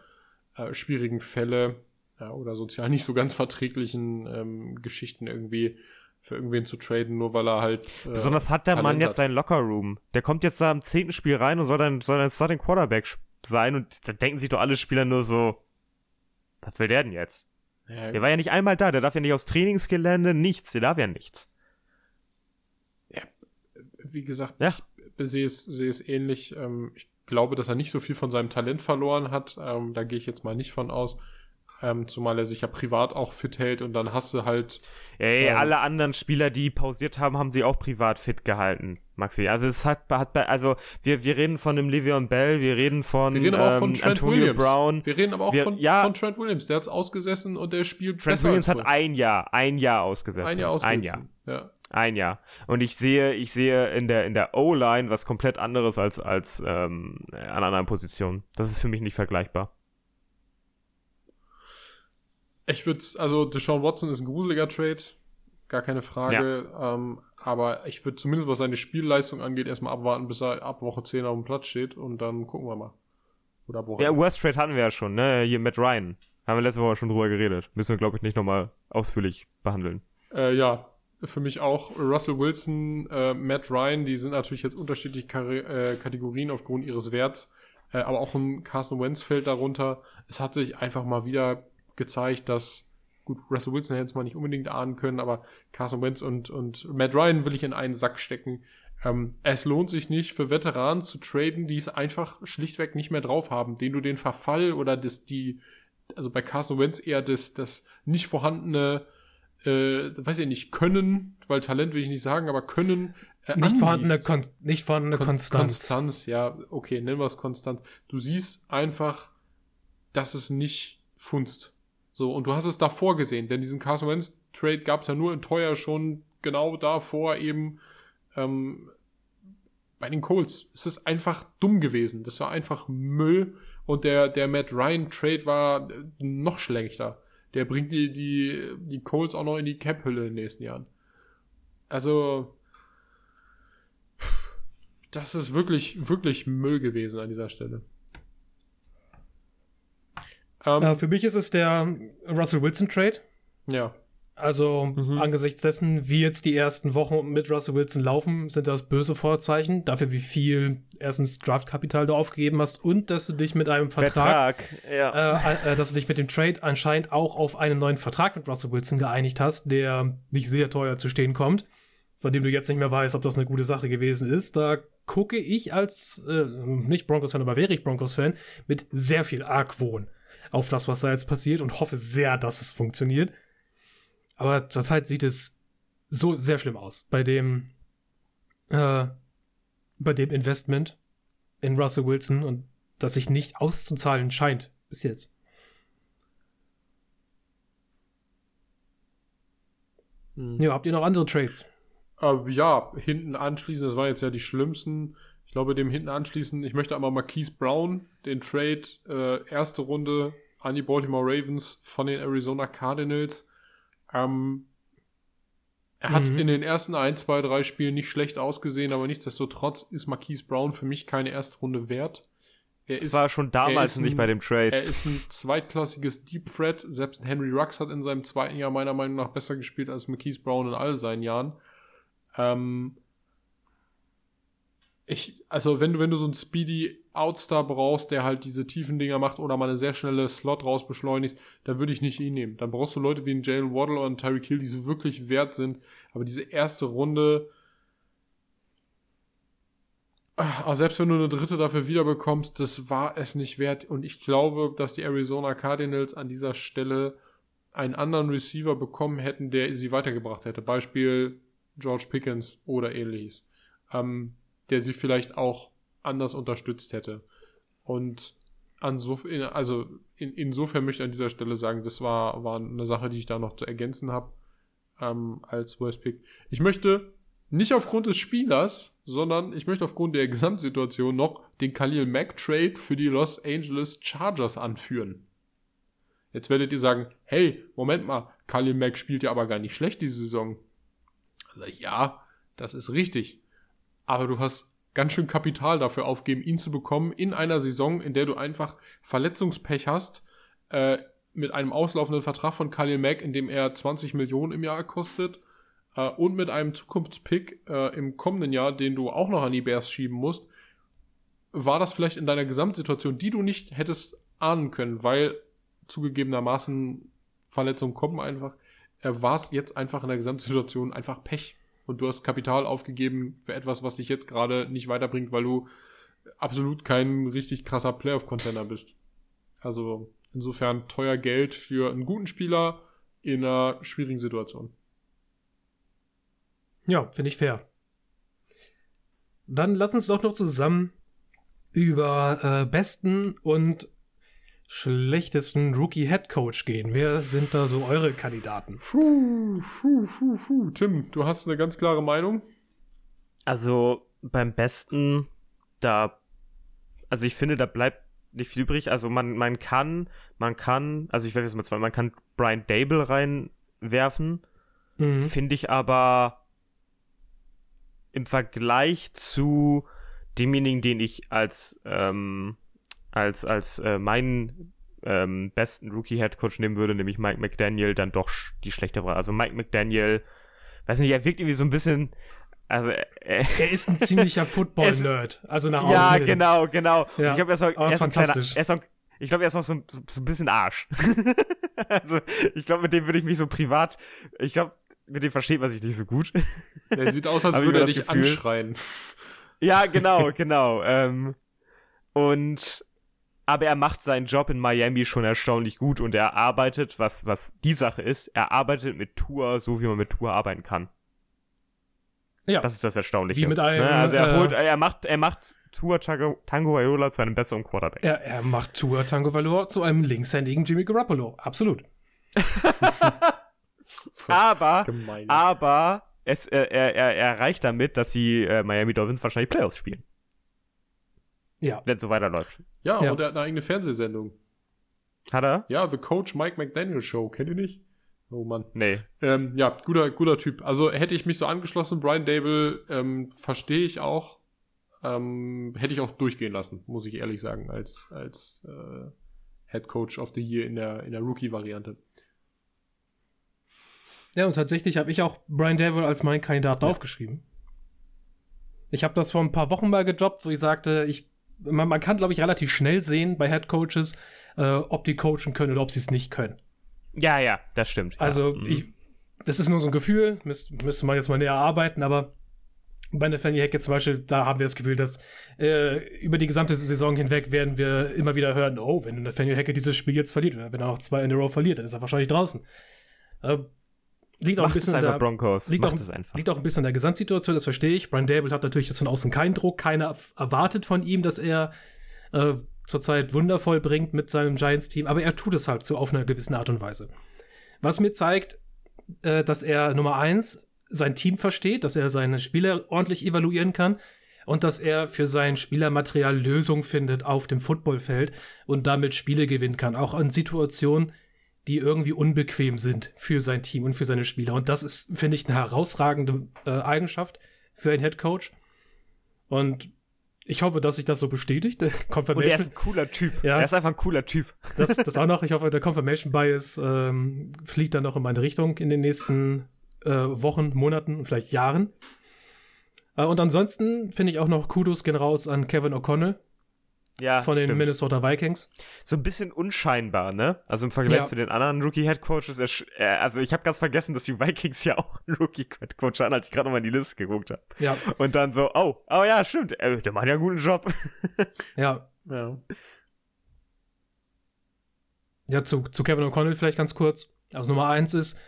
S2: äh, schwierigen Fälle ja, oder sozial nicht so ganz verträglichen ähm, Geschichten irgendwie für irgendwen zu traden, nur weil er halt. Äh,
S3: Besonders hat der
S2: Talent
S3: Mann jetzt
S2: hat.
S3: seinen Lockerroom. Der kommt jetzt da im zehnten Spiel rein und soll dann, soll dann Starting Quarterback sein und da denken sich doch alle Spieler nur so, was will der denn jetzt?
S2: Ja,
S3: Der war ja nicht einmal da, der darf ja nicht aufs Trainingsgelände, nichts, der darf ja nichts.
S2: wie gesagt,
S3: Ja.
S2: ich sehe es, sehe es ähnlich. Ähm, ich glaube, dass er nicht so viel von seinem Talent verloren hat. Ähm, da gehe ich jetzt mal nicht von aus. Ähm, zumal er sich ja privat auch fit hält und dann hast du halt.
S3: Ey,
S2: Ähm.
S3: alle anderen Spieler, die pausiert haben, haben sie auch privat fit gehalten, Maxi. Also es hat, hat also wir, wir reden von dem Le'Veon Bell, wir reden von,
S2: Wir reden aber auch von
S3: ähm,
S2: Trent
S3: Antonio
S2: Williams.
S3: Brown.
S2: Wir reden aber auch
S3: Wir-
S2: von,
S3: ja.
S2: von Trent Williams. Der hat's ausgesessen und der spielt
S3: Trent
S2: besser
S3: Williams hat ein Jahr, ein Jahr ausgesetzt.
S2: ein Jahr
S3: Ein
S2: ausgesessen.
S3: Jahr.
S2: Ja.
S3: Ein Jahr. Und ich sehe, ich sehe in der, in der O-Line was komplett anderes als, als ähm, an anderen Positionen. Das ist für mich nicht vergleichbar.
S2: Ich würde also Deshaun Watson ist ein gruseliger Trade, gar keine Frage. Ähm, aber ich würde zumindest, was seine Spielleistung angeht, erstmal abwarten, bis er ab Woche 10 auf dem Platz steht und dann gucken wir mal. Oder ab Woche
S3: Ja, Worst Trade hatten wir ja schon, ne? Hier Matt Ryan. Haben wir letzte Woche schon drüber geredet. Müssen wir, glaube ich, nicht nochmal ausführlich behandeln.
S2: Äh, ja, für mich auch. Russell Wilson, äh, Matt Ryan, die sind natürlich jetzt unterschiedliche Kari äh, Kategorien aufgrund ihres Werts. Äh, aber auch ein Carson Wentz fällt darunter. Es hat sich einfach mal wieder gezeigt, dass, gut, Russell Wilson hätte es mal nicht unbedingt ahnen können, aber Carson Wentz und, und Matt Ryan will ich in einen Sack stecken. Ähm, es lohnt sich nicht für Veteranen zu traden, die es einfach schlichtweg nicht mehr drauf haben, denen du den Verfall oder das, die, also bei Carson Wentz eher das, das nicht vorhandene äh, weiß ich nicht, können, weil Talent will ich nicht sagen, aber können äh,
S1: Nicht vorhandene. Kon nicht vorhandene
S2: Kon-
S1: Konstanz.
S2: Konstanz, ja, okay, nennen wir es Konstanz. Du siehst einfach, dass es nicht funzt. So, und du hast es davor gesehen, denn diesen Carson Wentz Trade gab es ja nur in teuer schon genau davor eben ähm, bei den Colts. Es ist einfach dumm gewesen. Das war einfach Müll. Und der, der Matt Ryan Trade war äh, noch schlechter. Der bringt die, die, die Colts auch noch in die Cap-Hülle in den nächsten Jahren. Also, das ist wirklich, wirklich Müll gewesen an dieser Stelle. Ähm,
S1: Äh, für mich ist es der Russell Wilson Trade.
S2: ja.
S1: Also
S3: Mhm.
S1: angesichts dessen, wie jetzt die ersten Wochen mit Russell Wilson laufen, sind das böse Vorzeichen. Dafür, wie viel erstens Draftkapital du aufgegeben hast und dass du dich mit einem Vertrag,
S3: ja.
S1: äh, äh, dass du dich mit dem Trade anscheinend auch auf einen neuen Vertrag mit Russell Wilson geeinigt hast, der nicht sehr teuer zu stehen kommt, von dem du jetzt nicht mehr weißt, ob das eine gute Sache gewesen ist. Da gucke ich als äh, nicht Broncos-Fan, aber wäre ich Broncos-Fan mit sehr viel Argwohn auf das, was da jetzt passiert und hoffe sehr, dass es funktioniert. Aber zurzeit sieht es so sehr schlimm aus bei dem, äh, bei dem Investment in Russell Wilson und das sich nicht auszuzahlen scheint bis jetzt.
S2: Hm.
S1: Ja, habt ihr noch andere Trades?
S2: Äh, ja, hinten anschließen, das waren jetzt ja die schlimmsten. Ich glaube, dem hinten anschließen, ich möchte einmal Marquise Brown, den Trade, äh, erste Runde an die Baltimore Ravens von den Arizona Cardinals. Ähm, er hat
S1: Mhm.
S2: in den ersten ein, zwei, drei Spielen nicht schlecht ausgesehen, aber nichtsdestotrotz ist Marquise Brown für mich keine erste Runde wert. Er
S3: Das
S2: ist,
S3: war schon damals
S2: ein-
S3: nicht bei dem Trade.
S2: er ist ein zweitklassiges Deep Threat. Selbst Henry Rux hat in seinem zweiten Jahr meiner Meinung nach besser gespielt als Marquise Brown in all seinen Jahren. Ähm ich, also wenn du, wenn du so einen Speedy Outstar brauchst, der halt diese tiefen Dinger macht oder mal eine sehr schnelle Slot rausbeschleunigt, dann würde ich nicht ihn nehmen. Dann brauchst du Leute wie Jalen Waddle einen Tyreek Hill, die so wirklich wert sind. Aber diese erste Runde, Ah, selbst wenn du eine dritte dafür wiederbekommst, das war es nicht wert. Und ich glaube, dass die Arizona Cardinals an dieser Stelle einen anderen Receiver bekommen hätten, der sie weitergebracht hätte. Beispiel George Pickens oder ähnliches. Ähm, der sie vielleicht auch anders unterstützt hätte. Und ansof also in, insofern möchte ich an dieser Stelle sagen, das war, war eine Sache, die ich da noch zu ergänzen habe ähm, als Worst Pick. Ich möchte nicht aufgrund des Spielers, sondern ich möchte aufgrund der Gesamtsituation noch den Khalil Mack Trade für die Los Angeles Chargers anführen. Jetzt werdet ihr sagen, hey, Moment mal, Khalil Mack spielt ja aber gar nicht schlecht diese Saison. Also ja, das ist richtig. Aber du hast ganz schön Kapital dafür aufgeben, ihn zu bekommen in einer Saison, in der du einfach Verletzungspech hast, äh, mit einem auslaufenden Vertrag von Khalil Mack, in dem er 20 Millionen im Jahr kostet, äh, und mit einem Zukunftspick äh, im kommenden Jahr, den du auch noch an die Bears schieben musst, war das vielleicht in deiner Gesamtsituation, die du nicht hättest ahnen können, weil zugegebenermaßen Verletzungen kommen einfach, äh, war es jetzt einfach in der Gesamtsituation einfach Pech. Und du hast Kapital aufgegeben für etwas, was dich jetzt gerade nicht weiterbringt, weil du absolut kein richtig krasser Playoff-Contender bist. Also, Insofern teuer Geld für einen guten Spieler in einer schwierigen Situation.
S1: Ja, finde ich fair. Dann lass uns doch noch zusammen über äh, besten und schlechtesten Rookie Head Coach gehen. Wer sind da so eure Kandidaten?
S2: Puh, puh, puh, puh. Tim, du hast eine ganz klare Meinung.
S3: Also beim besten, da, also ich finde, da bleibt nicht viel übrig. Also man, man kann, man kann, also ich werde jetzt mal zwei, man kann Brian Dable reinwerfen,
S1: Mhm.
S3: finde ich aber im Vergleich zu demjenigen, den ich als, ähm, als, als äh, meinen ähm, besten Rookie-Head-Coach nehmen würde, nämlich Mike McDaniel, dann doch die schlechtere. Wahl. Also Mike McDaniel, weiß nicht, er wirkt irgendwie so ein bisschen, also äh,
S1: Er ist ein ziemlicher Football-Nerd. Also nach
S3: ja,
S1: außen. hin.
S3: genau, genau.
S1: Ja,
S3: ich glaube, er ist, auch- er
S1: ist
S3: ein kleiner,
S1: fantastisch.
S3: er ist auch, ich glaube, er ist auch so, so, so ein bisschen Arsch. also, ich glaube, mit dem würde ich mich so privat, ich glaube, mit dem versteht man sich nicht so gut.
S2: Der sieht aus, als würde er dich
S3: Gefühl.
S2: anschreien.
S3: ja, genau, genau. Ähm, und, aber er macht seinen Job in Miami schon erstaunlich gut und er arbeitet, was, was die Sache ist, er arbeitet mit Tour, so wie man mit Tour arbeiten kann.
S1: Ja.
S3: Das ist das Erstaunliche.
S1: Wie mit einem,
S3: Ne? Also er
S1: äh,
S3: holt, er macht, er macht Tour Tango, Tango Viola zu einem besseren Quarterback.
S1: Er, er macht Tour Tango Valor zu einem linkshändigen Jimmy Garoppolo. Absolut.
S3: Aber,
S2: Gemein.
S3: aber es, äh, er, er, er erreicht damit, dass die äh, Miami Dolphins wahrscheinlich Playoffs spielen,
S1: Ja.
S3: wenn es so weiterläuft.
S2: ja,
S1: ja.
S2: und er hat eine eigene Fernsehsendung.
S3: Hat er?
S2: Ja, The Coach Mike McDaniel Show. Kennt ihr nicht? Oh Mann.
S3: Nee.
S2: Ähm, ja, guter, guter Typ. Also hätte ich mich so angeschlossen, Brian Dable, ähm, verstehe ich auch. Ähm, hätte ich auch durchgehen lassen, muss ich ehrlich sagen, als, als äh, Head Coach of the Year in der, in der Rookie-Variante.
S1: Ja, und tatsächlich habe ich auch Brian Dable als meinen Kandidaten aufgeschrieben. Ich habe das vor ein paar Wochen mal gedroppt, wo ich sagte, ich, man, man kann, glaube ich, relativ schnell sehen bei Head Coaches, äh, ob die coachen können oder ob sie es nicht können.
S3: Ja, ja, das stimmt.
S1: Also,
S3: ja. Mhm.
S1: ich, das ist nur so ein Gefühl, müsste müsste man jetzt mal näher arbeiten, aber bei Nathaniel Hackett zum Beispiel, da haben wir das Gefühl, dass äh, über die gesamte Saison hinweg werden wir immer wieder hören, oh, wenn Nathaniel Hackett dieses Spiel jetzt verliert, oder wenn er noch zwei in a row verliert, dann ist er wahrscheinlich draußen. Äh, liegt auch ein
S3: Macht es
S1: bisschen
S3: einfach
S1: da,
S3: Broncos.
S1: liegt
S3: Macht
S1: auch,
S3: es einfach.
S1: liegt auch ein bisschen an der Gesamtsituation, das verstehe ich. Brian Dable hat natürlich jetzt von außen keinen Druck, keiner erwartet von ihm, dass er äh, zurzeit wundervoll bringt mit seinem Giants-Team, aber er tut es halt so auf eine gewisse Art und Weise. Was mir zeigt, äh, dass er Nummer eins sein Team versteht, dass er seine Spieler ordentlich evaluieren kann und dass er für sein Spielermaterial Lösungen findet auf dem Footballfeld und damit Spiele gewinnen kann, auch in Situationen, die irgendwie unbequem sind für sein Team und für seine Spieler. Und das ist, finde ich, eine herausragende äh, Eigenschaft für einen Head Coach. Und ich hoffe, dass sich das so bestätigt. Der
S3: Und er ist
S1: Confirmation,
S3: ein cooler Typ.
S1: Ja.
S3: Er ist einfach ein cooler Typ.
S1: das, das auch noch. Ich hoffe, der Confirmation Bias ähm, fliegt dann noch in meine Richtung in den nächsten äh, Wochen, Monaten und vielleicht Jahren. Äh, und ansonsten finde ich auch noch Kudos gehen raus an Kevin O'Connell
S3: Ja,
S1: von den
S3: stimmt.
S1: Minnesota Vikings.
S3: so ein bisschen unscheinbar, ne? Also im Vergleich
S1: Ja.
S3: zu den anderen Rookie-Head-Coaches, also ich habe ganz vergessen, dass die Vikings ja auch einen Rookie-Head-Coach haben, als ich gerade nochmal in die Liste geguckt habe.
S1: Ja,
S3: Und dann so, oh, oh ja, stimmt, äh, der macht ja einen guten Job.
S1: ja.
S2: Ja.
S1: Ja, zu, zu Kevin O'Connell vielleicht ganz kurz. Also Nummer eins ist,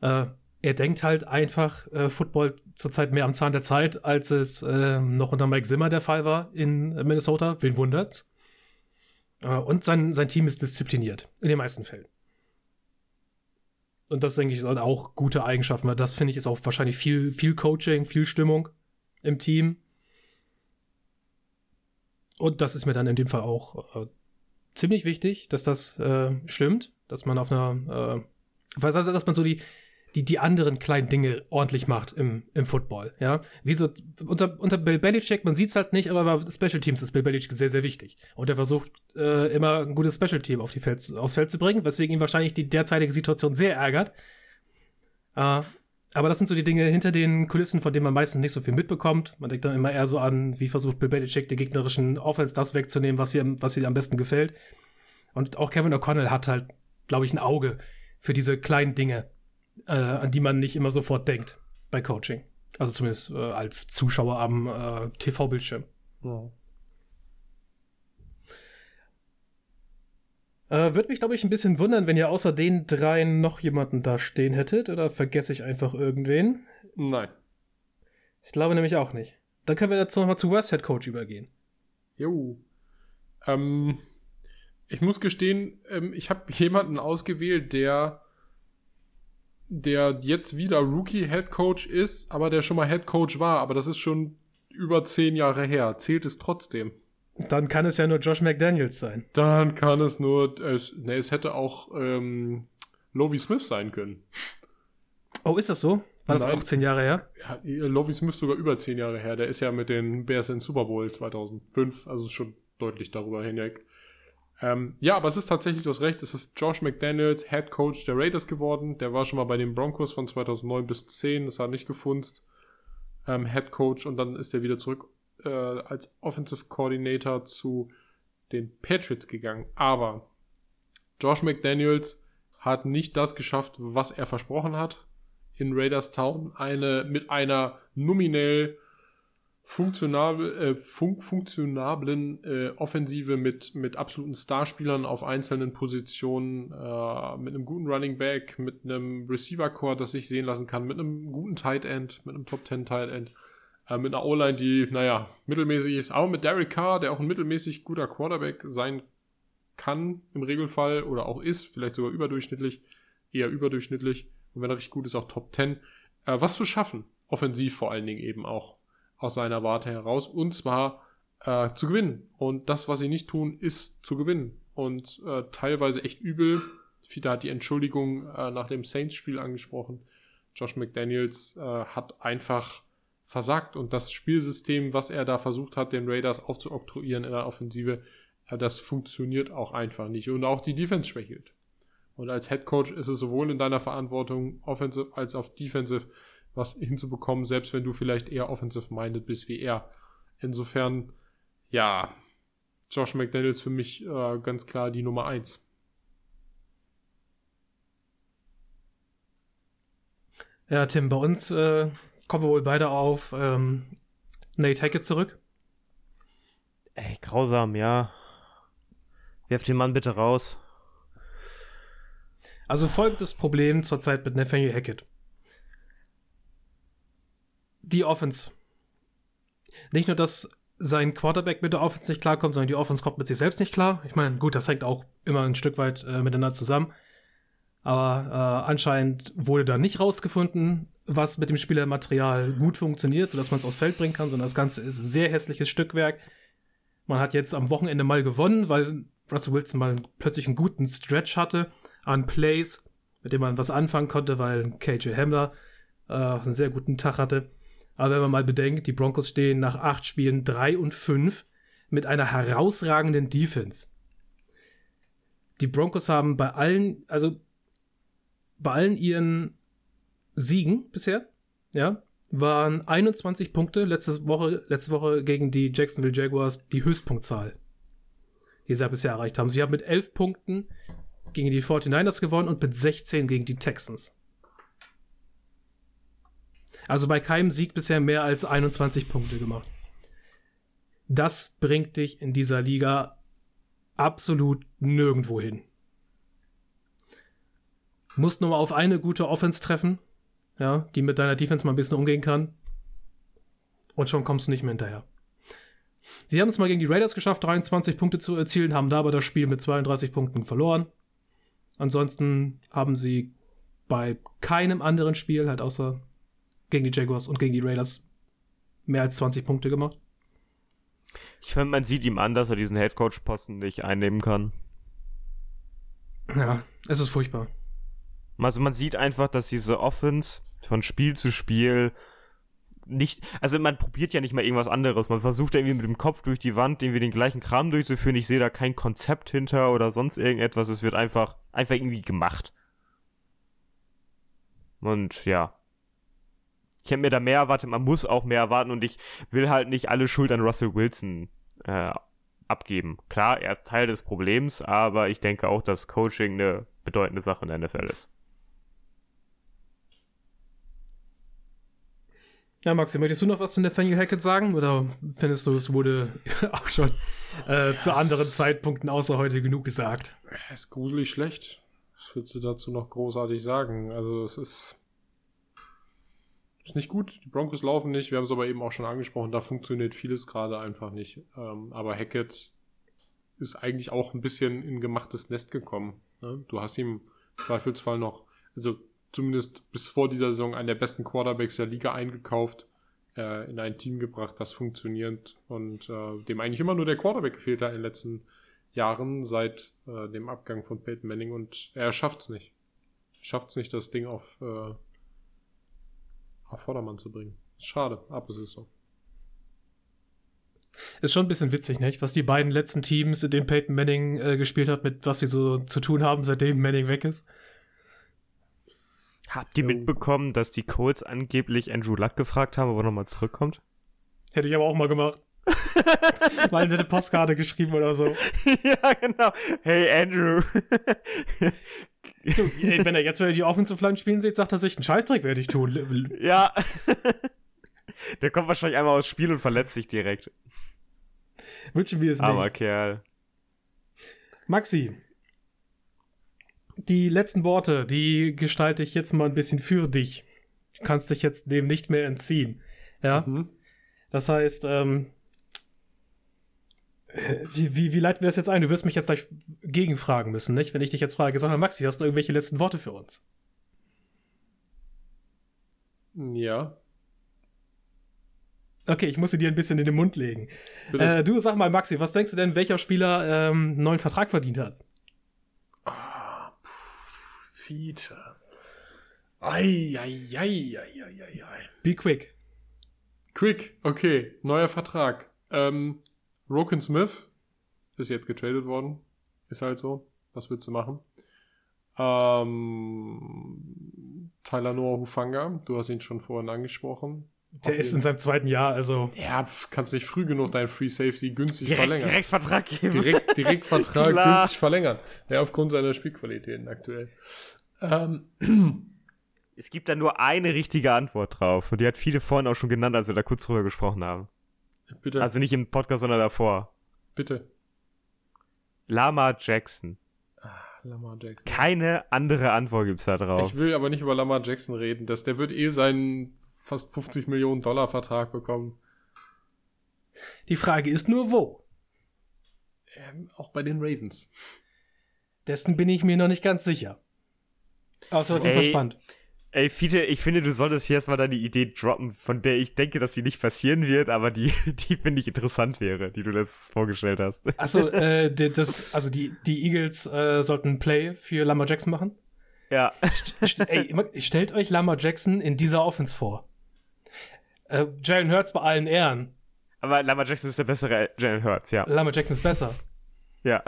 S1: äh, er denkt halt einfach äh, Football zurzeit mehr am Zahn der Zeit, als es äh, noch unter Mike Zimmer der Fall war in Minnesota. Wen wundert's? Äh, und sein, sein Team ist diszipliniert, in den meisten Fällen. Und das, denke ich, ist halt auch gute Eigenschaften, weil das, finde ich, ist auch wahrscheinlich viel, viel Coaching, viel Stimmung im Team. Und das ist mir dann in dem Fall auch äh, ziemlich wichtig, dass das äh, stimmt, dass man auf einer, äh, dass man so die, die, die anderen kleinen Dinge ordentlich macht im, im Football, ja. Wie so, unter, unter Bill Belichick, man sieht es halt nicht, aber bei Special Teams ist Bill Belichick sehr, sehr wichtig. Und er versucht äh, immer ein gutes Special Team auf die Feld, aufs Feld zu bringen, weswegen ihn wahrscheinlich die derzeitige Situation sehr ärgert. Äh, aber das sind so die Dinge hinter den Kulissen, von denen man meistens nicht so viel mitbekommt. Man denkt dann immer eher so an, wie versucht Bill Belichick der gegnerischen Offense das wegzunehmen, was ihr, was ihr am besten gefällt. Und auch Kevin O'Connell hat halt, glaube ich, ein Auge für diese kleinen Dinge, äh, an die man nicht immer sofort denkt bei Coaching. Also zumindest äh, als Zuschauer am äh, TV-Bildschirm.
S2: ja.
S1: Äh, Würde mich, glaube ich, ein bisschen wundern, wenn ihr außer den dreien noch jemanden da stehen hättet. Oder vergesse ich einfach irgendwen?
S2: Nein.
S1: Ich glaube nämlich auch nicht. Dann können wir jetzt nochmal zu Worst Head Coach übergehen.
S2: Jo. Ähm, ich muss gestehen, ähm, ich habe jemanden ausgewählt, der der jetzt wieder Rookie Head Coach ist, aber der schon mal Head Coach war, aber das ist schon über zehn Jahre her. Zählt es trotzdem?
S1: Dann kann es ja nur Josh McDaniels sein.
S2: Dann kann es nur, es, ne, es hätte auch ähm, Lovie Smith sein können.
S1: Oh, ist das so? War das
S2: Nein.
S1: auch zehn Jahre her?
S2: Ja, Lovie Smith sogar über zehn Jahre her. Der ist ja mit den Bears in Super Bowl 2005, also schon deutlich darüber hinweg. Ähm, ja, aber es ist tatsächlich, du hast recht, es ist Josh McDaniels, Head Coach der Raiders geworden. Der war schon mal bei den Broncos von 2009 bis 10, das hat nicht gefunzt. Ähm, Head Coach und dann ist er wieder zurück äh, als Offensive Coordinator zu den Patriots gegangen. Aber Josh McDaniels hat nicht das geschafft, was er versprochen hat in Raiders Town. Eine mit einer nominell funktionabel, äh, fun funktionablen äh, Offensive mit, mit absoluten Starspielern auf einzelnen Positionen, äh, mit einem guten Running Back, mit einem Receiver Core, das sich sehen lassen kann, mit einem guten Tight End, mit einem Top 10 Tight End, äh, mit einer O-Line, die, naja, mittelmäßig ist, aber mit Derek Carr, der auch ein mittelmäßig guter Quarterback sein kann im Regelfall oder auch ist, vielleicht sogar überdurchschnittlich, eher überdurchschnittlich und wenn er richtig gut ist, auch Top 10, äh, was zu schaffen, offensiv vor allen Dingen eben auch aus seiner Warte heraus und zwar äh, zu gewinnen. Und das, was sie nicht tun, ist zu gewinnen. Und äh, teilweise echt übel. Fida hat die Entschuldigung äh, nach dem Saints-Spiel angesprochen. Josh McDaniels äh, hat einfach versagt und das Spielsystem, was er da versucht hat, den Raiders aufzuoktroyieren in der Offensive, äh, das funktioniert auch einfach nicht. Und auch die Defense schwächelt. Und als Head Coach ist es sowohl in deiner Verantwortung, offensive als auch defensive, was hinzubekommen, selbst wenn du vielleicht eher offensive-minded bist wie er. Insofern, ja, Josh McDaniels für mich äh, ganz klar die Nummer eins.
S1: Ja, Tim, bei uns äh, kommen wir wohl beide auf ähm, Nate Hackett zurück.
S3: Ey, grausam, ja. Werft den Mann bitte raus.
S1: Also folgendes Problem zurzeit mit Nathaniel Hackett. Die Offense. Nicht nur, dass sein Quarterback mit der Offense nicht klarkommt, sondern die Offense kommt mit sich selbst nicht klar. Ich meine, gut, das hängt auch immer ein Stück weit äh, miteinander zusammen. Aber äh, anscheinend wurde da nicht rausgefunden, was mit dem Spielermaterial gut funktioniert, sodass man es aufs Feld bringen kann, sondern das Ganze ist ein sehr hässliches Stückwerk. Man hat jetzt am Wochenende mal gewonnen, weil Russell Wilson mal plötzlich einen guten Stretch hatte an Plays, mit dem man was anfangen konnte, weil KJ Hamler äh, einen sehr guten Tag hatte. Aber wenn man mal bedenkt, die Broncos stehen nach acht Spielen 3 und 5 mit einer herausragenden Defense. Die Broncos haben bei allen, also bei allen ihren Siegen bisher, ja, waren 21 Punkte letzte Woche, letzte Woche gegen die Jacksonville Jaguars die Höchstpunktzahl, die sie bisher erreicht haben. Sie haben mit 11 Punkten gegen die 49ers gewonnen und mit 16 gegen die Texans. Also bei keinem Sieg bisher mehr als 21 Punkte gemacht. Das bringt dich in dieser Liga absolut nirgendwo hin. Musst nur mal auf eine gute Offense treffen, ja, die mit deiner Defense mal ein bisschen umgehen kann. Und schon kommst du nicht mehr hinterher. Sie haben es mal gegen die Raiders geschafft, 23 Punkte zu erzielen, haben da aber das Spiel mit 32 Punkten verloren. Ansonsten haben sie bei keinem anderen Spiel, halt außer gegen die Jaguars und gegen die Raiders, mehr als 20 Punkte gemacht.
S3: Ich finde, man sieht ihm an, dass er diesen Headcoach-Posten nicht einnehmen kann.
S1: Ja, es ist furchtbar.
S3: Also man sieht einfach, dass diese Offense von Spiel zu Spiel nicht, also man probiert ja nicht mal irgendwas anderes. Man versucht irgendwie mit dem Kopf durch die Wand irgendwie den gleichen Kram durchzuführen. Ich sehe da kein Konzept hinter oder sonst irgendetwas. Es wird einfach, einfach irgendwie gemacht. Und ja. Ich hätte mir da mehr erwartet, man muss auch mehr erwarten und ich will halt nicht alle Schuld an Russell Wilson äh, abgeben. Klar, er ist Teil des Problems, aber ich denke auch, dass Coaching eine bedeutende Sache in der NFL ist.
S1: Ja, Maxi, möchtest du noch was zu Nathaniel Hackett sagen? Oder findest du, es wurde auch schon äh, zu anderen Zeitpunkten außer heute genug gesagt?
S2: Er ist gruselig schlecht. Was willst du dazu noch großartig sagen? Also es ist, ist nicht gut. Die Broncos laufen nicht. Wir haben es aber eben auch schon angesprochen. Da funktioniert vieles gerade einfach nicht. Ähm, aber Hackett ist eigentlich auch ein bisschen in gemachtes Nest gekommen. Ne? Du hast ihm im Zweifelsfall noch, also zumindest bis vor dieser Saison einen der besten Quarterbacks der Liga eingekauft, äh, in ein Team gebracht, das funktioniert und äh, dem eigentlich immer nur der Quarterback gefehlt hat in den letzten Jahren seit äh, dem Abgang von Peyton Manning und er schafft es nicht. Schafft es nicht, das Ding auf, äh, auf Vordermann zu bringen. Ist schade, aber es ist so.
S1: Ist schon ein bisschen witzig, nicht? Was die beiden letzten Teams, in denen Peyton Manning äh, gespielt hat, mit was sie so zu tun haben, seitdem Manning weg ist.
S3: Habt ihr mitbekommen, dass die Colts angeblich Andrew Luck gefragt haben, ob er nochmal zurückkommt?
S1: Hätte ich aber auch mal gemacht. mal eine Postkarte geschrieben oder so.
S3: ja, genau. Hey, Andrew.
S1: Du, wenn er jetzt wieder die Offensive Line spielen sieht, sagt er sich, einen Scheißdreck werde ich tun.
S3: ja. Der kommt wahrscheinlich einmal aus Spiel und verletzt sich direkt.
S1: Wünschen wir es nicht.
S3: Aber Kerl.
S1: Maxi, die letzten Worte, die gestalte ich jetzt mal ein bisschen für dich. Du kannst dich jetzt dem nicht mehr entziehen. Ja. Mhm. Das heißt, ähm, wie, wie, wie leiten wir das jetzt ein? Du wirst mich jetzt gleich gegenfragen müssen, nicht? Wenn ich dich jetzt frage, sag mal, Maxi, hast du irgendwelche letzten Worte für uns?
S2: Ja.
S1: Okay, ich muss sie dir ein bisschen in den Mund legen. Äh, du sag mal, Maxi, was denkst du denn, welcher Spieler ähm, einen neuen Vertrag verdient hat?
S2: Ah, pff, Fiete. Ei, ei, ei, ei, ei, ei, ei.
S1: Be quick.
S2: Quick, okay, neuer Vertrag. Ähm, Roken Smith ist jetzt getradet worden. Ist halt so. Was willst du machen? Ähm, Tyler Noah Hufanga, du hast ihn schon vorhin angesprochen.
S1: Der ist in seinem zweiten Jahr, also.
S2: Ja, kannst nicht früh genug deinen Free Safety günstig
S3: direkt,
S2: verlängern.
S3: Direkt Vertrag geben.
S2: Direkt, direkt Vertrag günstig verlängern. Ja, aufgrund seiner Spielqualitäten aktuell. Ähm.
S3: Es gibt da nur eine richtige Antwort drauf. Und die hat viele vorhin auch schon genannt, als wir da kurz drüber gesprochen haben.
S2: Bitte.
S3: Also nicht im Podcast, sondern davor.
S2: Bitte.
S3: Lama Jackson.
S2: Ah, Lamar Jackson.
S3: Keine andere Antwort gibt's da drauf.
S2: Ich will aber nicht über Lamar Jackson reden. Das, der wird eh seinen fast 50 Millionen Dollar Vertrag bekommen.
S1: Die Frage ist nur, wo?
S2: Ähm, auch bei den Ravens.
S1: Dessen bin ich mir noch nicht ganz sicher. Aber es wird auf jeden Fall spannend.
S3: Ey, Fiete, ich finde, du solltest hier erstmal deine Idee droppen, von der ich denke, dass sie nicht passieren wird, aber die, die finde ich interessant wäre, die du letztes vorgestellt hast.
S1: Achso, äh, das, also die, die Eagles äh, sollten ein Play für Lamar Jackson machen?
S3: Ja.
S1: St ey, stellt euch Lamar Jackson in dieser Offense vor. Äh, Jalen Hurts bei allen Ehren.
S3: Aber Lamar Jackson ist der bessere Jalen Hurts, ja.
S1: Lamar Jackson ist besser.
S3: ja.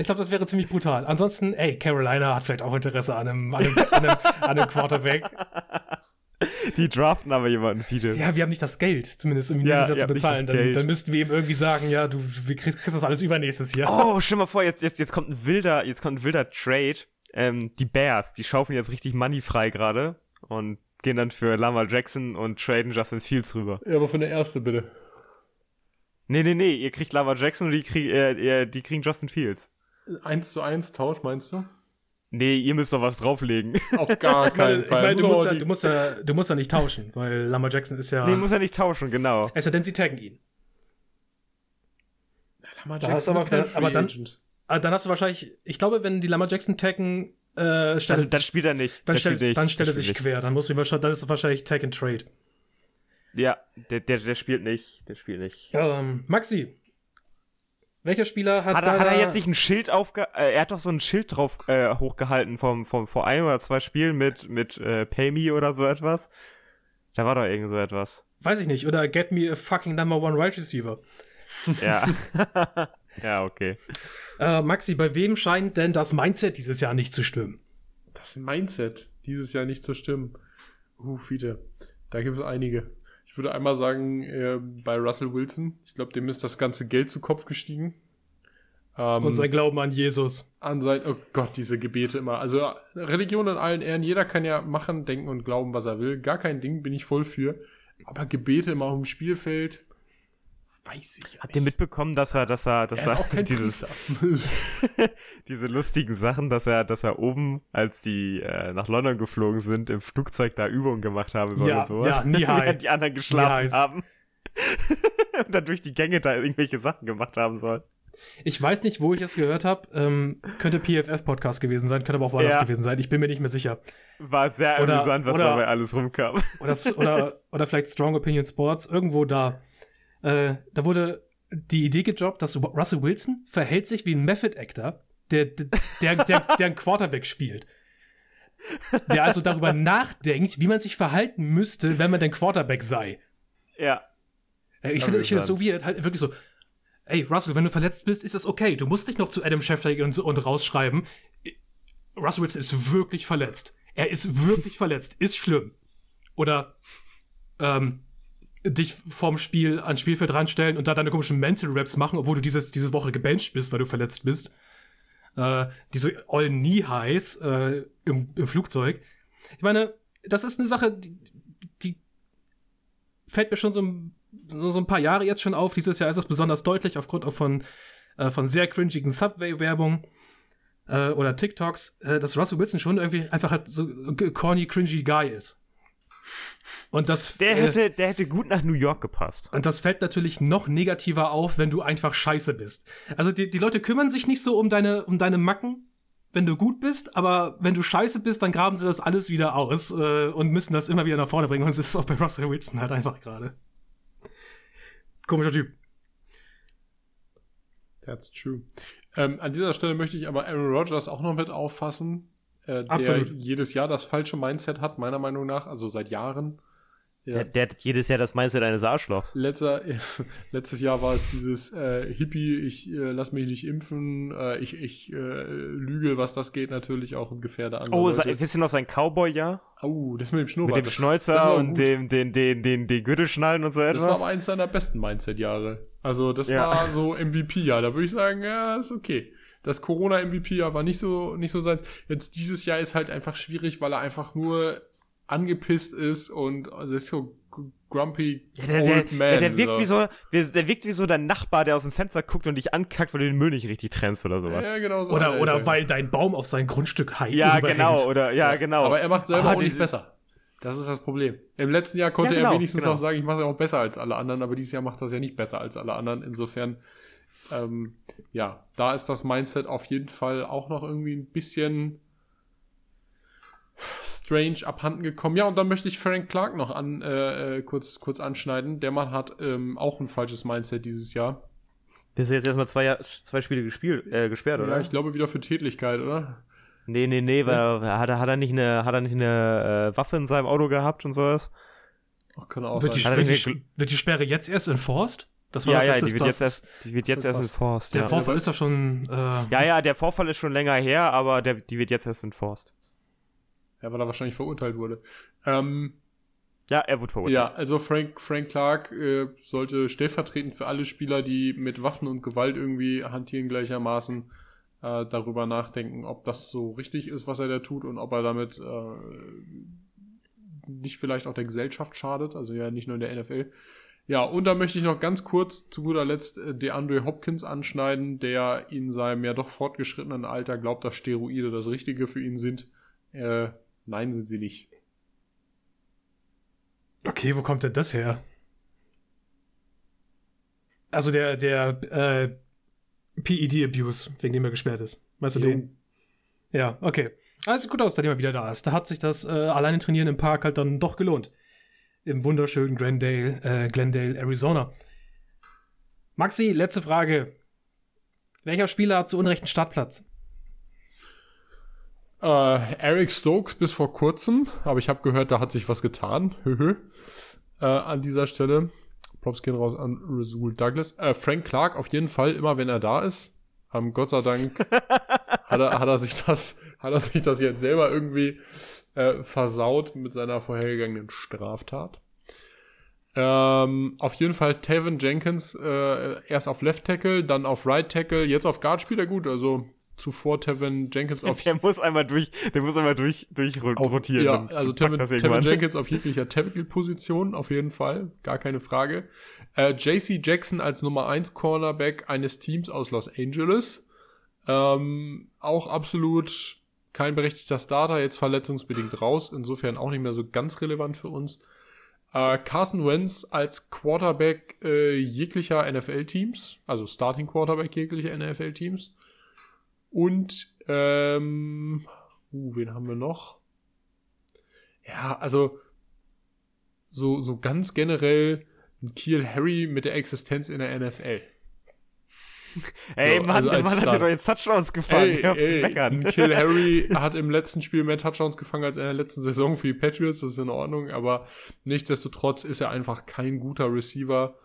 S1: Ich glaube, das wäre ziemlich brutal. Ansonsten, ey, Carolina hat vielleicht auch Interesse an einem, an einem, an einem, an einem Quarterback.
S3: Die draften aber jemanden, viele.
S1: Ja, wir haben nicht das Geld, zumindest um ihn ja, ja, zu bezahlen. Dann, dann, müssten wir ihm irgendwie sagen, ja, du kriegst, kriegst das alles übernächstes Jahr.
S3: Oh, stell mal vor, jetzt, jetzt, jetzt kommt ein wilder, jetzt kommt ein wilder Trade. Ähm, die Bears, die schaufeln jetzt richtig Money frei gerade und gehen dann für Lamar Jackson und traden Justin Fields rüber.
S2: Ja, aber für eine erste bitte.
S3: Nee, nee, nee, ihr kriegt Lamar Jackson und die, krieg, äh, die kriegen Justin Fields.
S2: 1 zu 1 Tausch, meinst du?
S3: Nee, ihr müsst doch was drauflegen.
S2: Auf gar keinen Fall.
S1: Ich meine, du, musst ja, du, musst ja, du musst ja nicht tauschen, weil Lamar Jackson ist ja.
S3: Nee, muss ja nicht tauschen, genau.
S1: Es sei denn, sie taggen ihn.
S2: Lamar Jackson aber,
S1: dann, aber dann, aber dann hast du wahrscheinlich, ich glaube, wenn die Lamar Jackson taggen, äh,
S3: stellt, dann, dann spielt er nicht.
S1: Dann, stell, nicht. dann stellt er sich nicht. quer. Dann, muss ich wahrscheinlich, dann ist es wahrscheinlich Tag and Trade.
S3: Ja, der, der, der spielt nicht. Der spielt nicht.
S1: Ähm, Maxi, welcher Spieler hat,
S3: hat,
S1: er,
S3: hat er jetzt nicht ein Schild aufge... Äh, er hat doch so ein Schild drauf äh, hochgehalten vom, vom, vor ein oder zwei Spielen mit, mit äh, Pay Me oder so etwas. Da war doch irgend so etwas.
S1: Weiß ich nicht. Oder Get Me a fucking Number One Wide Receiver.
S3: Ja. ja, okay.
S1: Äh, Maxi, bei wem scheint denn das Mindset dieses Jahr nicht zu stimmen?
S2: Das Mindset dieses Jahr nicht zu stimmen. Uh, Fiete. Da gibt es einige. Ich würde einmal sagen, äh, bei Russell Wilson, ich glaube, dem ist das ganze Geld zu Kopf gestiegen.
S1: Ähm, und sein Glauben an Jesus.
S2: An sein, oh Gott, diese Gebete immer. Also Religion in allen Ehren, jeder kann ja machen, denken und glauben, was er will. Gar kein Ding, bin ich voll für. Aber Gebete immer auf dem Spielfeld, Weiß ich.
S3: Habt ihr mitbekommen, dass er, dass er, dass
S2: Er auch kein
S3: dieses, diese lustigen Sachen, dass er, dass er oben, als die äh, nach London geflogen sind, im Flugzeug da Übungen gemacht haben soll
S1: Ja,
S3: und sowas,
S1: ja, nie
S3: während die anderen geschlafen haben. und dann durch die Gänge da irgendwelche Sachen gemacht haben sollen.
S1: Ich weiß nicht, wo ich es gehört habe. Ähm, könnte PFF-Podcast gewesen sein, könnte aber auch woanders
S3: Ja.
S1: gewesen sein. Ich bin mir nicht mehr sicher.
S3: War sehr
S1: Oder-
S3: amüsant, was
S1: oder-
S3: dabei alles rumkam.
S1: Oder, oder, oder vielleicht Strong Opinion Sports, irgendwo da. Äh, da wurde die Idee gedroppt, dass Russell Wilson verhält sich wie ein Method-Actor, der, der, der, der, der einen Quarterback spielt. Der also darüber nachdenkt, wie man sich verhalten müsste, wenn man denn Quarterback sei.
S3: Ja.
S1: Äh, Ich finde ich finde das so weird, halt wirklich so, ey, Russell, wenn du verletzt bist, ist das okay. Du musst dich noch zu Adam Schefter und, und rausschreiben. Russell Wilson ist wirklich verletzt. Er ist wirklich verletzt. Ist schlimm. Oder ähm, dich vorm Spiel ans Spielfeld ranstellen und da deine komischen Mental Raps machen, obwohl du dieses, diese Woche gebencht bist, weil du verletzt bist. Äh, diese All Knee Highs äh, im, im Flugzeug. Ich meine, das ist eine Sache, die, die fällt mir schon so ein, so ein paar Jahre jetzt schon auf. Dieses Jahr ist es besonders deutlich aufgrund auch von, äh, von sehr cringigen Subway-Werbung äh, oder TikToks, äh, dass Russell Wilson schon irgendwie einfach halt so corny, cringy Guy ist. Und das,
S3: Der
S1: äh,
S3: hätte, der hätte gut nach New York gepasst.
S1: und das fällt natürlich noch negativer auf, wenn du einfach scheiße bist. Also die, die Leute kümmern sich nicht so um deine, um deine Macken, wenn du gut bist, aber wenn du scheiße bist, dann graben sie das alles wieder aus äh, und müssen das immer wieder nach vorne bringen. Und es ist auch bei Russell Wilson halt einfach gerade. Komischer Typ.
S2: That's true. Ähm, an dieser Stelle möchte ich aber Aaron Rodgers auch noch mit auffassen, äh, der jedes Jahr das falsche Mindset hat, meiner Meinung nach, also seit Jahren. Ja.
S3: Der, der hat jedes Jahr das Mindset eines Arschlochs.
S2: Letzter, letztes Jahr war es dieses äh, Hippie, ich äh, lass mich nicht impfen, äh, ich, ich äh, lüge, was das geht, natürlich auch und gefährde andere
S3: Oh,
S2: Leute.
S3: wisst ihr noch sein Cowboy-Jahr?
S2: Au, das mit dem Schnurrbart.
S3: Mit dem Schnäuzer und dem, den, den, den, den Gürtelschnallen und so
S2: Das war
S3: etwas?
S2: aber eins seiner besten Mindset-Jahre. Also, das
S3: Ja.
S2: war so MVP-Jahr. Da würde ich sagen, ja, ist okay. Das Corona-MVP-Jahr war nicht so, nicht so seins. Jetzt dieses Jahr ist halt einfach schwierig, weil er einfach nur angepisst ist und also ist so grumpy
S3: Ja, der, der,
S2: old man.
S3: ja, der wirkt wie so, wie- der wirkt wie so dein Nachbar, der aus dem Fenster guckt und dich ankackt, weil du den Müll nicht richtig trennst oder sowas.
S2: Ja, genau so.
S1: Oder,
S2: ist
S1: oder
S2: er.
S1: weil dein Baum auf sein Grundstück hei-
S3: Ja, genau, oder, ja, genau.
S2: Aber er macht selber
S3: Ah,
S2: auch nicht besser. Das ist das Problem. Im letzten Jahr konnte
S3: Ja, genau,
S2: er wenigstens
S3: genau.
S2: auch sagen, ich mache es auch besser als alle anderen, aber dieses Jahr macht er es ja nicht besser als alle anderen. Insofern, ähm, ja, da ist das Mindset auf jeden Fall auch noch irgendwie ein bisschen strange abhanden gekommen. Ja, und dann möchte ich Frank Clark noch an, äh, äh, kurz, kurz anschneiden. Der Mann hat ähm, auch ein falsches Mindset dieses Jahr.
S3: Der ist jetzt erstmal zwei, zwei Spiele gespielt, äh, gesperrt, oder?
S2: Ja, ich glaube wieder für Tätlichkeit, oder?
S3: nee, nee, nee, weil hat, er, hat er nicht eine, hat er nicht eine äh, Waffe in seinem Auto gehabt und sowas?
S2: Ach, kann auch
S1: Wird die, wird, die, wird die Sperre jetzt erst enforced? Das
S3: Ja, ja,
S1: das
S3: die
S1: ist
S3: wird,
S1: das,
S3: jetzt erst, die wird jetzt erst enforced.
S1: Der
S3: ja.
S1: Vorfall ist ja schon. Äh,
S3: ja, ja, der Vorfall ist schon länger her, aber der, die wird jetzt erst enforced.
S2: Ja, weil er wahrscheinlich verurteilt wurde. Ähm,
S3: Ja, er wurde verurteilt.
S2: Ja, also Frank, Frank Clark äh, sollte stellvertretend für alle Spieler, die mit Waffen und Gewalt irgendwie hantieren gleichermaßen, äh, darüber nachdenken, ob das so richtig ist, was er da tut und ob er damit äh, nicht vielleicht auch der Gesellschaft schadet, also ja nicht nur in der NFL. Ja, und da möchte ich noch ganz kurz zu guter Letzt äh, DeAndre Hopkins anschneiden, der in seinem ja doch fortgeschrittenen Alter glaubt, dass Steroide das Richtige für ihn sind. Äh, nein, sind sie nicht.
S1: Okay, wo kommt denn das her? Also der, der äh, PED-Abuse, wegen dem er gesperrt ist. Weißt du
S2: Jo.
S1: den? Ja, okay. Also gut aus, seitdem er wieder da ist. Da hat sich das äh, alleine trainieren im Park halt dann doch gelohnt. Im wunderschönen Glendale, äh, Glendale, Arizona. Maxi, letzte Frage. Welcher Spieler hat zu Unrecht einen Startplatz?
S2: Äh, Eric Stokes bis vor kurzem, aber ich habe gehört, da hat sich was getan. Äh, an dieser Stelle. Props gehen raus an Rasul Douglas. Äh, Frank Clark auf jeden Fall, immer wenn er da ist. Ähm, Gott sei Dank hat, er, hat, er sich das, hat er sich das jetzt selber irgendwie äh, versaut mit seiner vorhergegangenen Straftat. Ähm, auf jeden Fall Tavon Jenkins äh, erst auf Left Tackle, dann auf Right Tackle, jetzt auf Guard spielt er gut. Also zuvor Tevin Jenkins auf
S3: Der muss einmal durch, der muss einmal durch, durch
S2: Auf,
S3: rotieren.
S2: ja, also Tevin, Tevin. Jenkins auf jeglicher Tackle-Position, auf jeden Fall, gar keine Frage. Äh, JC Jackson als Nummer 1 Cornerback eines Teams aus Los Angeles. Ähm, auch absolut kein berechtigter Starter, jetzt verletzungsbedingt raus, insofern auch nicht mehr so ganz relevant für uns. Äh, Carson Wentz als Quarterback äh, jeglicher NFL-Teams, also Starting Quarterback jeglicher NFL-Teams. Und, ähm, uh, wen haben wir noch? Ja, also so, so ganz generell ein Kiel Harry mit der Existenz in der NFL.
S3: Ey,
S2: So,
S3: Mann,
S2: also
S3: der Mann hat dir
S2: Starter.
S3: doch jetzt Touchdowns gefangen.
S2: Ey, ey,
S3: meckern.
S2: Kill Harry hat im letzten Spiel mehr Touchdowns gefangen als in der letzten Saison für die Patriots, das ist in Ordnung, aber nichtsdestotrotz ist er einfach kein guter Receiver.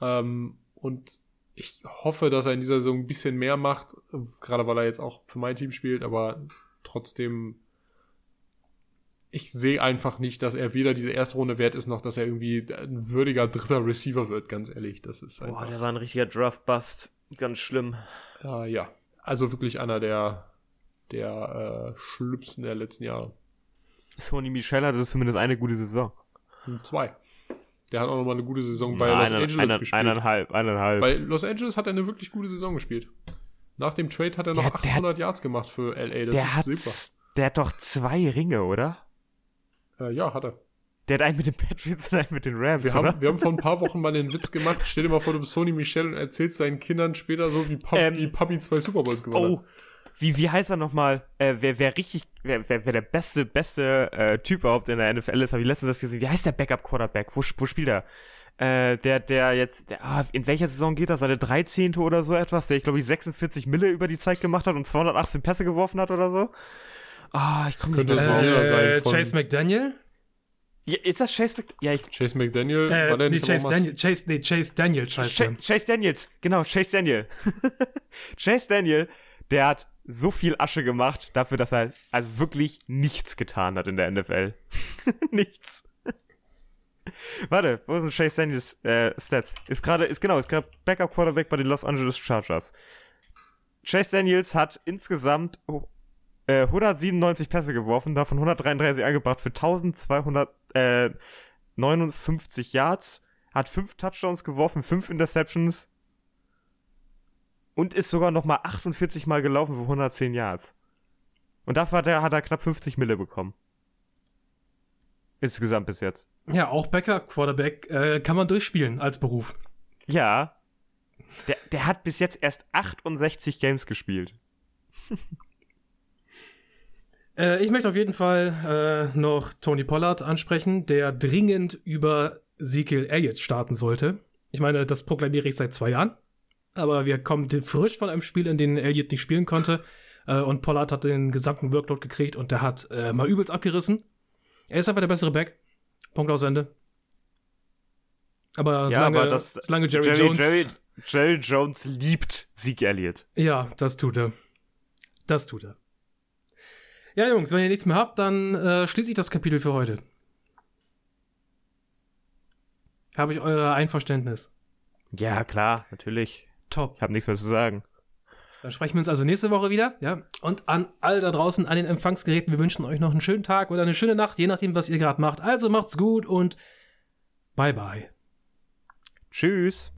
S2: Ähm, und ich hoffe, dass er in dieser Saison ein bisschen mehr macht, gerade weil er jetzt auch für mein Team spielt, aber trotzdem, ich sehe einfach nicht, dass er weder diese erste Runde wert ist, noch dass er irgendwie ein würdiger dritter Receiver wird, ganz ehrlich. Das ist einfach.
S3: Boah, der war ein richtiger Draft-Bust. Ganz schlimm.
S2: Äh, ja, also wirklich einer der, der äh, schlimmsten der letzten Jahre.
S3: Sony Michel hatte zumindest eine gute Saison.
S2: Und zwei. Der hat auch nochmal eine gute Saison bei
S3: Na,
S2: Los
S3: eine-
S2: Angeles
S3: eine-
S2: gespielt.
S3: Eineinhalb, eineinhalb.
S2: Bei Los Angeles hat er eine wirklich gute Saison gespielt. Nach dem Trade hat er noch
S3: Der- der
S2: 800 Yards gemacht für LA. Das
S3: der,
S2: ist
S3: hat,
S2: super.
S3: der hat doch zwei Ringe, oder?
S2: Äh, ja, hat er.
S3: Der hat einen mit den Patriots und einen mit den Rams,
S2: Wir
S3: oder?
S2: haben, wir haben vor ein paar Wochen mal den Witz gemacht. Stell dir mal vor, du bist Sony Michel und erzählst deinen Kindern später so, wie, Pap
S3: Ähm,
S2: wie Papi zwei Super Bowls gewonnen
S3: oh, wie, wie heißt er nochmal? Äh, wer, wer richtig, wer, wer, wer der beste, beste äh, Typ überhaupt in der NFL ist, habe ich letztens das gesehen. Wie heißt der Backup-Quarterback? Wo, wo spielt er? Äh, der, der jetzt, der, ah, in welcher Saison geht das? Seine 13. oder so etwas, der ich glaube ich 46 Mille über die Zeit gemacht hat und 218 Pässe geworfen hat oder so. Ah, ich komme nicht
S2: Könnte
S3: mehr
S2: so
S3: drauf.
S2: sein
S1: Äh,
S2: von-
S1: Chase McDaniel?
S3: Ja, ist das Chase Mc Ja, ich.
S2: Chase McDaniel,
S1: Äh,
S2: war der
S1: nee,
S2: nicht
S1: Chase Daniel, Chase, nee, Chase Daniels heißt
S3: Ch. Chase Daniels, genau, Chase Daniel. Chase Daniel, der hat so viel Asche gemacht dafür, dass er also wirklich nichts getan hat in der NFL. nichts. Warte, wo sind Chase Daniels äh, Stats? Ist gerade, ist genau, ist gerade Backup Quarterback bei den Los Angeles Chargers. Chase Daniels hat insgesamt oh, äh, 197 Pässe geworfen, davon 133 angebracht für 1259 Yards, hat 5 Touchdowns geworfen, 5 Interceptions und ist sogar noch mal 48 Mal gelaufen für 110 Yards. Und dafür hat er, hat er knapp 50 Mille bekommen. Insgesamt bis jetzt.
S1: Ja, auch Backup Quarterback äh, kann man durchspielen als Beruf.
S3: Ja. Der, der hat bis jetzt erst 68 Games gespielt.
S1: Äh, ich möchte auf jeden Fall äh, noch Tony Pollard ansprechen, der dringend über Ezekiel Elliott starten sollte. Ich meine, das proklamiere ich seit zwei Jahren. Aber wir kommen frisch von einem Spiel, in dem Elliott nicht spielen konnte. Äh, und Pollard hat den gesamten Workload gekriegt und der hat äh, mal übelst abgerissen. Er ist einfach der bessere Back. Punkt aus Ende. Aber solange,
S3: aber das-
S1: solange Jerry,
S3: Jerry,
S1: Jones.
S3: Jerry, Jerry Jones liebt Zeke Elliott.
S1: Ja, das tut er. Das tut er. Ja, Jungs, wenn ihr nichts mehr habt, dann äh, schließe ich das Kapitel für heute. Habe ich euer Einverständnis?
S3: Ja, klar, natürlich.
S1: Top.
S3: Ich habe nichts mehr zu sagen.
S1: Dann sprechen wir uns also nächste Woche wieder. Ja. Und an all da draußen an den Empfangsgeräten, wir wünschen euch noch einen schönen Tag oder eine schöne Nacht, je nachdem, was ihr gerade macht. Also macht's gut und bye bye.
S3: Tschüss.